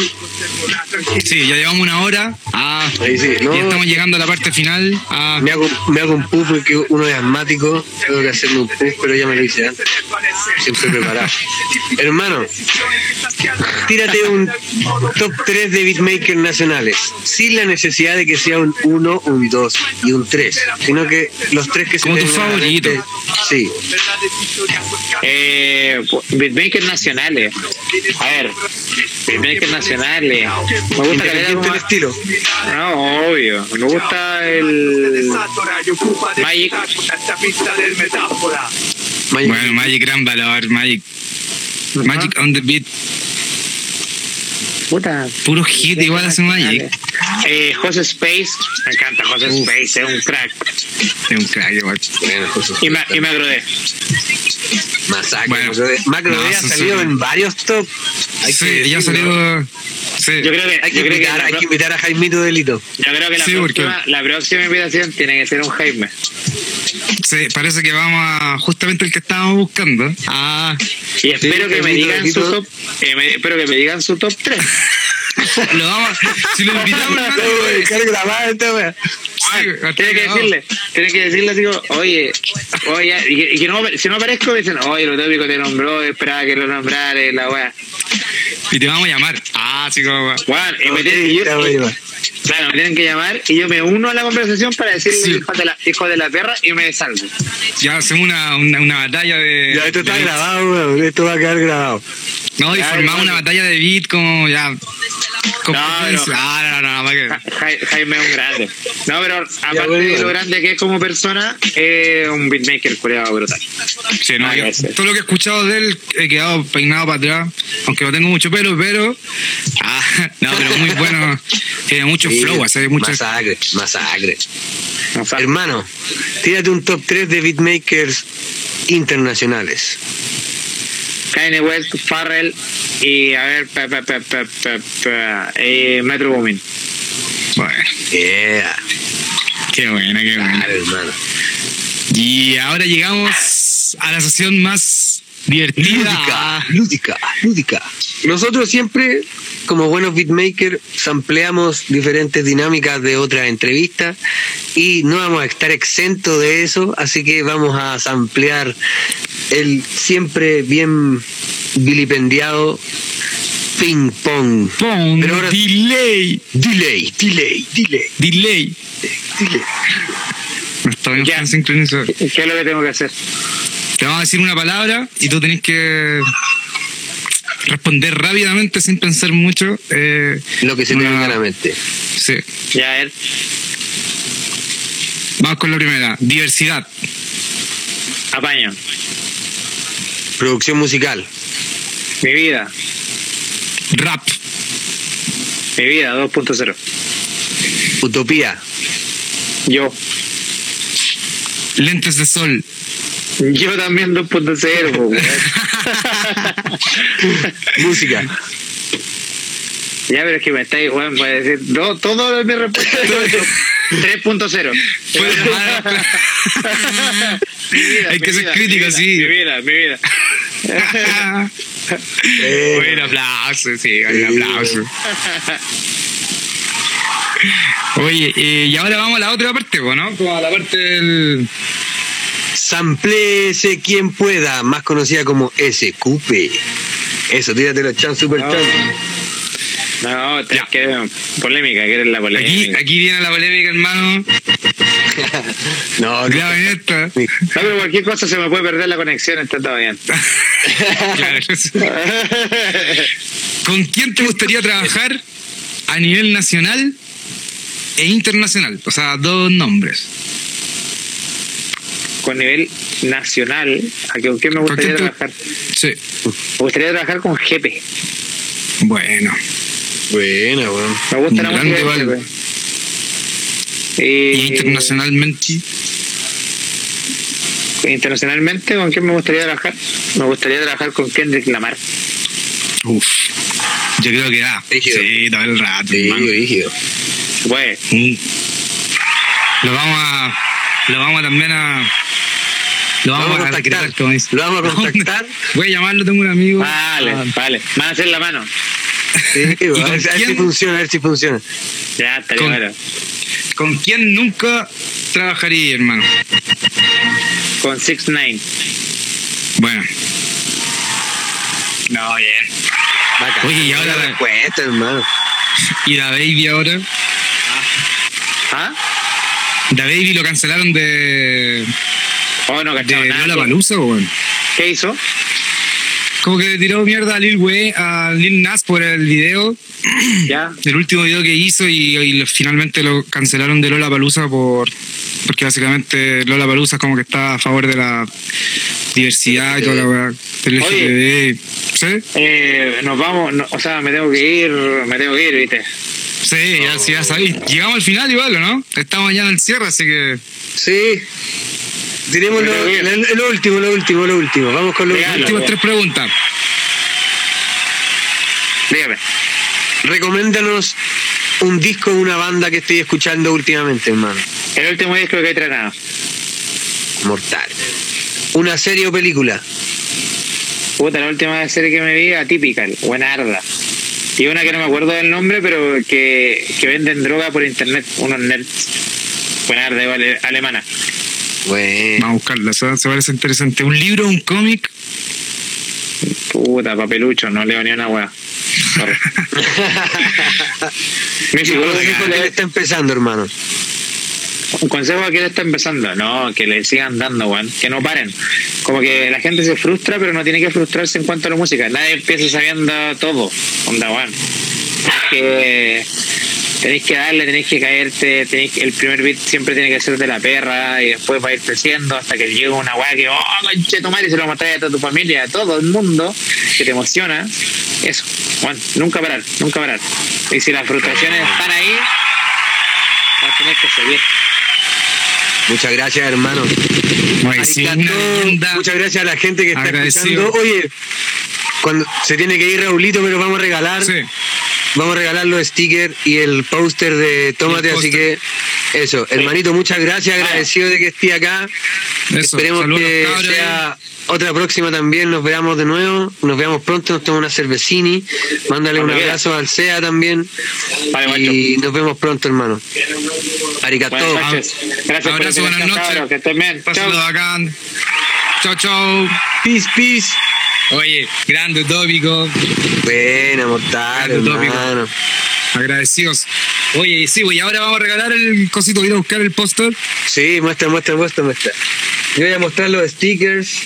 Sí, ya llevamos una hora. Ah, Ahí sí, no. y estamos llegando a la parte final. Ah, Me hago, me hago un puff porque uno es asmático. Tengo que hacerme un puff, pero ya me lo hice antes. Siempre preparado. Hermano, tírate un top 3 de beatmakers nacionales. Sin la necesidad de que sea un 1, un 2 y un 3. Sino que los tres que se Como tu favorito. mente. Sí. eh, beatmakers nacionales. A ver, beatmakers nacionales. Me gusta que le del estilo. No, obvio. Me gusta el Magic. Magic. bueno, Magic, gran valor. Magic. Magic on the beat. Puta. Puro hit igual hace Magic. Eh, José Space. Me encanta José Space, es un crack. Es un crack igual. Bueno, José. Y me, y me agrodé. Masacre. Bueno. Macro No, D ha eso salido sí. en varios top. Hay que Sí, ya decirlo. salió. Sí. Yo creo que, Hay que, yo creo que invitar, la hay que invitar a Jaimito Delito. yo creo que la, Sí, porque- próxima, la próxima invitación tiene que ser un Jaime. Sí, parece que vamos a justamente el que estábamos buscando. Ah, Y espero que me digan Delito. su top, eh, me- espero que me digan su top 3. lo vamos, si lo invitamos, hermano, tiene que decirle, tiene que decirle así como, oye, oye, y que, y que no, si no aparezco, me dicen, oye, lo tópico te nombró, esperaba que lo nombrara, la wea. Y te vamos a llamar. Ah, sí, como. Bueno, y me tienen, yo- claro, me tienen que llamar y yo me uno a la conversación para decirle Sí. hijo, de la, hijo de la perra y me salgo. Ya hacemos una, una, una batalla de. Ya, esto está de- grabado, weón. Esto va a quedar grabado. No, y formamos una batalla de beat como ya. Ah, no, no, no. Ja- Ja- Jaime es un grande. No, pero aparte de lo grande que es como persona, es un beatmaker coreano brutal. Sí, no, Ah, yo- todo lo que he escuchado de él he quedado peinado para atrás, aunque no tengo mucho pelo, pero. Ah, no, pero muy bueno. Tiene mucho Sí, flow, hace muchas. Masacre, masacre. Sea, Hermano, tírate un top 3 de beatmakers internacionales. Kanye West, Farrell y a ver, pa, pa, pa, pa, eh, Metro Boomin. Bueno, Yeah, qué buena, qué hermano. Y ahora llegamos a la sesión más divertida. Lúdica, lúdica, lúdica. Nosotros siempre, como buenos beatmakers, sampleamos diferentes dinámicas de otras entrevistas y no vamos a estar exentos de eso, así que vamos a samplear el siempre bien vilipendiado ping pong. Pon, Pero ahora- delay, Delay, delay, delay, delay. delay. Bien Ya. sincronizado. ¿Qué es lo que tengo que hacer? Te vamos a decir una palabra y tú tenés que responder rápidamente sin pensar mucho. eh, Lo que se te una- venga a la mente. Sí. Ya, a ver. Vamos con la primera. Diversidad. Apaño. Producción musical, Mi vida. Rap. Mi vida 2.0. utopía, Yo. Lentes de sol. Yo también 2.0. po, weón. música, ya, pero es que me estáis, weón, voy a decir. No, todo es mi respuesta. 3.0. Puedes llamar- Mi vida, Hay que ser crítico, sí. Mi vida, mi vida. Buen aplauso, sí, buen aplauso. Oye, eh, y ahora vamos a la otra parte, ¿no? Como a la parte del. Sampléese quien pueda, más conocida como SQP. Eso, tírate los chan super chan. No, te Ya. que polémica, que eres la Aquí, polémica. aquí viene la polémica, hermano. No, no. Esta. No, pero cualquier cosa se me puede perder la conexión, está todo bien. Claro. ¿Con quién te gustaría trabajar a nivel nacional e internacional? O sea, dos nombres. Con nivel nacional, ¿a qué- con quién me ¿Con gustaría quién te- trabajar? Sí. Me gustaría trabajar con Jepe. Bueno. Buena, weón. Me gusta la Grande, música de. Y internacionalmente. internacionalmente, ¿con quién me gustaría trabajar? Me gustaría trabajar con Kendrick Lamar. Uf. Yo creo que da. Sí, todo el rato. Sí, rígido. Pues, Mm. Lo vamos a. Lo vamos a también a. Lo vamos, Vamos a a contactar. decretar, como dice. Lo vamos a contactar. Voy a llamarlo, tengo un amigo. vale, Ah, vale. Van a hacer la mano. Sí, con a ver, ver si quién? funciona, a ver si funciona. Ya, estaría Con- bueno. ¿Con quién nunca trabajaría, hermano? Con 6 9 Bueno. No, bien. Bacán. Oye, y ahora- Buena respuesta, hermano. ¿Y la Baby ahora? ¿Ah? Da Baby lo cancelaron de. Oh, no, de nada. Lola Palusa, weón. ¿Qué hizo? Como que le tiró mierda a Lil Wayne, a Lil Nas por el video, Ya. el último video que hizo y, finalmente lo cancelaron de Lola Palusa por porque básicamente Lola Palusa como que está a favor de la diversidad y toda la weá del Oye. ¿Sí? Eh, nos vamos, no- o sea, me tengo que ir, me tengo que ir, ¿viste? Sí, ya, sí, ya sabéis. Llegamos al final igual, ¿o ¿no? Estamos ya en el cierre, así que. Sí. Diremos lo, último, lo último, lo último. Vamos con lo Regalo. último. Últimas tres preguntas. Dígame. recoméndanos un disco de una banda que estoy escuchando últimamente, hermano. El último disco que he entrenado. Mortal. Una serie o película. Puta, la última serie que me vi, Atypical, buenarda. Y una que no me acuerdo del nombre, pero que, que venden droga por internet, unos nerds. Buenarda, igual, alemana. Bueno. Vamos a buscarla, se, se parece interesante. ¿Un libro, un cómic? Puta, papelucho, no leo ni una weá. Mi ¿Qué dijo le que está empezando, hermano? un consejo a quien está empezando, no, que le sigan dando, weón, que no paren. Como que la gente se frustra, pero no tiene que frustrarse en cuanto a la música. Nadie empieza sabiendo todo, onda, weón. Que tenéis que darle, tenéis que caerte, tenéis que- el primer beat siempre tiene que ser de la perra y después va a ir creciendo hasta que llegue una weá que, oh, conche tu madre, y se lo mostráis a toda tu familia, a todo el mundo, que te emociona. Eso, bueno, nunca parar, nunca parar. Y si las frustraciones están ahí, vas a tener que seguir. Muchas gracias, hermano. Muchas gracias a la gente que está Agradecido. escuchando. Oye, cuando se tiene que ir Raulito, pero vamos a regalar. Sí. Vamos a regalar los stickers y el póster de Tómate, así que eso, hermanito, muchas gracias, agradecido de que esté acá. Eso, Esperemos saludos, que sea otra próxima también, nos veamos de nuevo, nos veamos pronto, nos tomamos una cervecini, mándale un abrazo al SEA también Vale, y nos vemos pronto, hermano. Arigato. Buenas noches. Gracias Abrazo, buenas noches. Que estén bien. Pásalo Chao. bacán. Chao, chao. Peace, peace. Oye, grande utópico. Buena, mortal, hermano. Agradecidos. Oye, sí, pues, y ahora vamos a regalar el cosito. Voy a ir a buscar el póster. Sí, muestra, muestra, muestra, muestra. Yo voy a mostrar los stickers.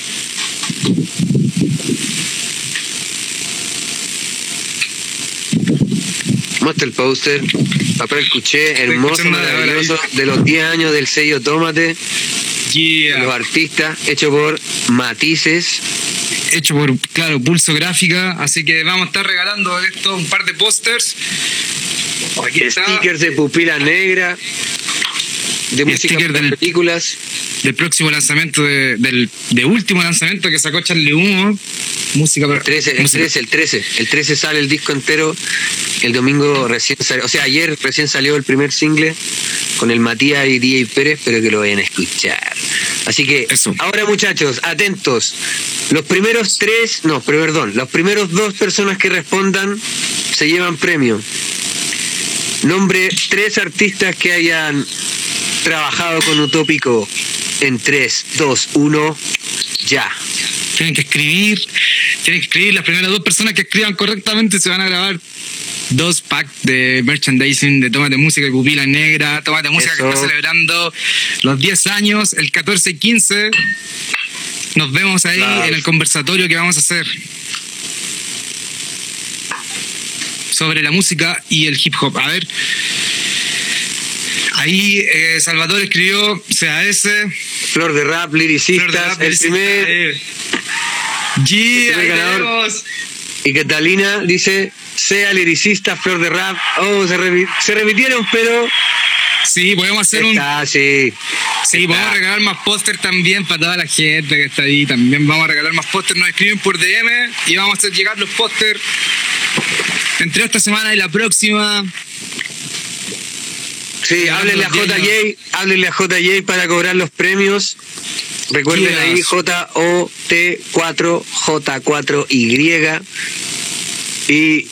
Muestra el póster. Papel cuché, hermoso, maravilloso, de los 10 años del sello Tómate, los artistas, hecho por Matices. Hecho por, claro, Pulso Gráfica. Así que vamos a estar regalando esto, un par de pósters. Stickers de pupila negra, de música del- películas. del próximo lanzamiento de- del de último lanzamiento que sacó Charlie Humo música para 13, el música- 13, el 13. El 13 sale el disco entero. El domingo recién salió, o sea, ayer recién salió el primer single con el Matías y DJ Pérez, pero que lo vayan a escuchar. Así que, Eso. ahora muchachos, atentos. Los primeros tres, no, pero perdón, los primeros dos personas que respondan se llevan premio. Nombre tres artistas que hayan trabajado con Utópico en 3, 2, 1, ya. tienen que escribir tienen que escribir las primeras dos personas que escriban correctamente se van a grabar dos packs de merchandising de Tómate Música y Pupila Negra Tómate Música que está celebrando los 10 años el 14 y 15 nos vemos ahí Claro. en el conversatorio que vamos a hacer sobre la música y el hip hop a ver Ahí eh, Salvatore escribió CAS, Flor de rap, liricistas, Flor de Rap, el primer eh. G, primer ganador. tenemos. Y Catalina dice, sea liricista, flor de rap. Oh, se, repitieron, pero Sí, podemos hacer un. está, sí. Sí, está. vamos a regalar más póster también para toda la gente que está ahí. También vamos a regalar más póster. Nos escriben por DM y vamos a hacer llegar los póster entre esta semana y la próxima. Sí, háblenle a JJ, háblenle a JJ para cobrar los premios. Recuerden Yes. ahí J-O-T-4-J4-Y. Y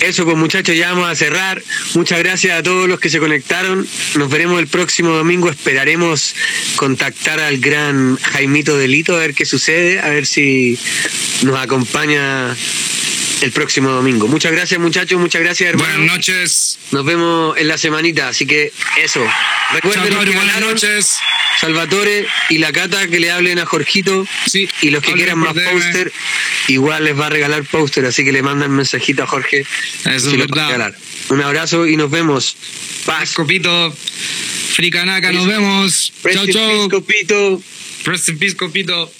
eso pues muchachos, ya vamos a cerrar. Muchas gracias a todos los que se conectaron. Nos veremos el próximo domingo. Esperaremos contactar al gran Jaimito Delito a ver qué sucede, a ver si nos acompaña el próximo domingo. Muchas gracias muchachos, muchas gracias hermanos. Buenas noches. Nos vemos en la semanita, así que eso. Recuerden buenas noches. Salvatore y la Cata que le hablen a Jorgito. Sí, Y los que quieran más póster, igual les va a regalar póster, así que le mandan mensajito a Jorge. Eso es verdad. regalar. Un abrazo y nos vemos. Paz. Copito. Fricanaca, nos vemos. Chao, chao. Copito. Rest in peace, Copito.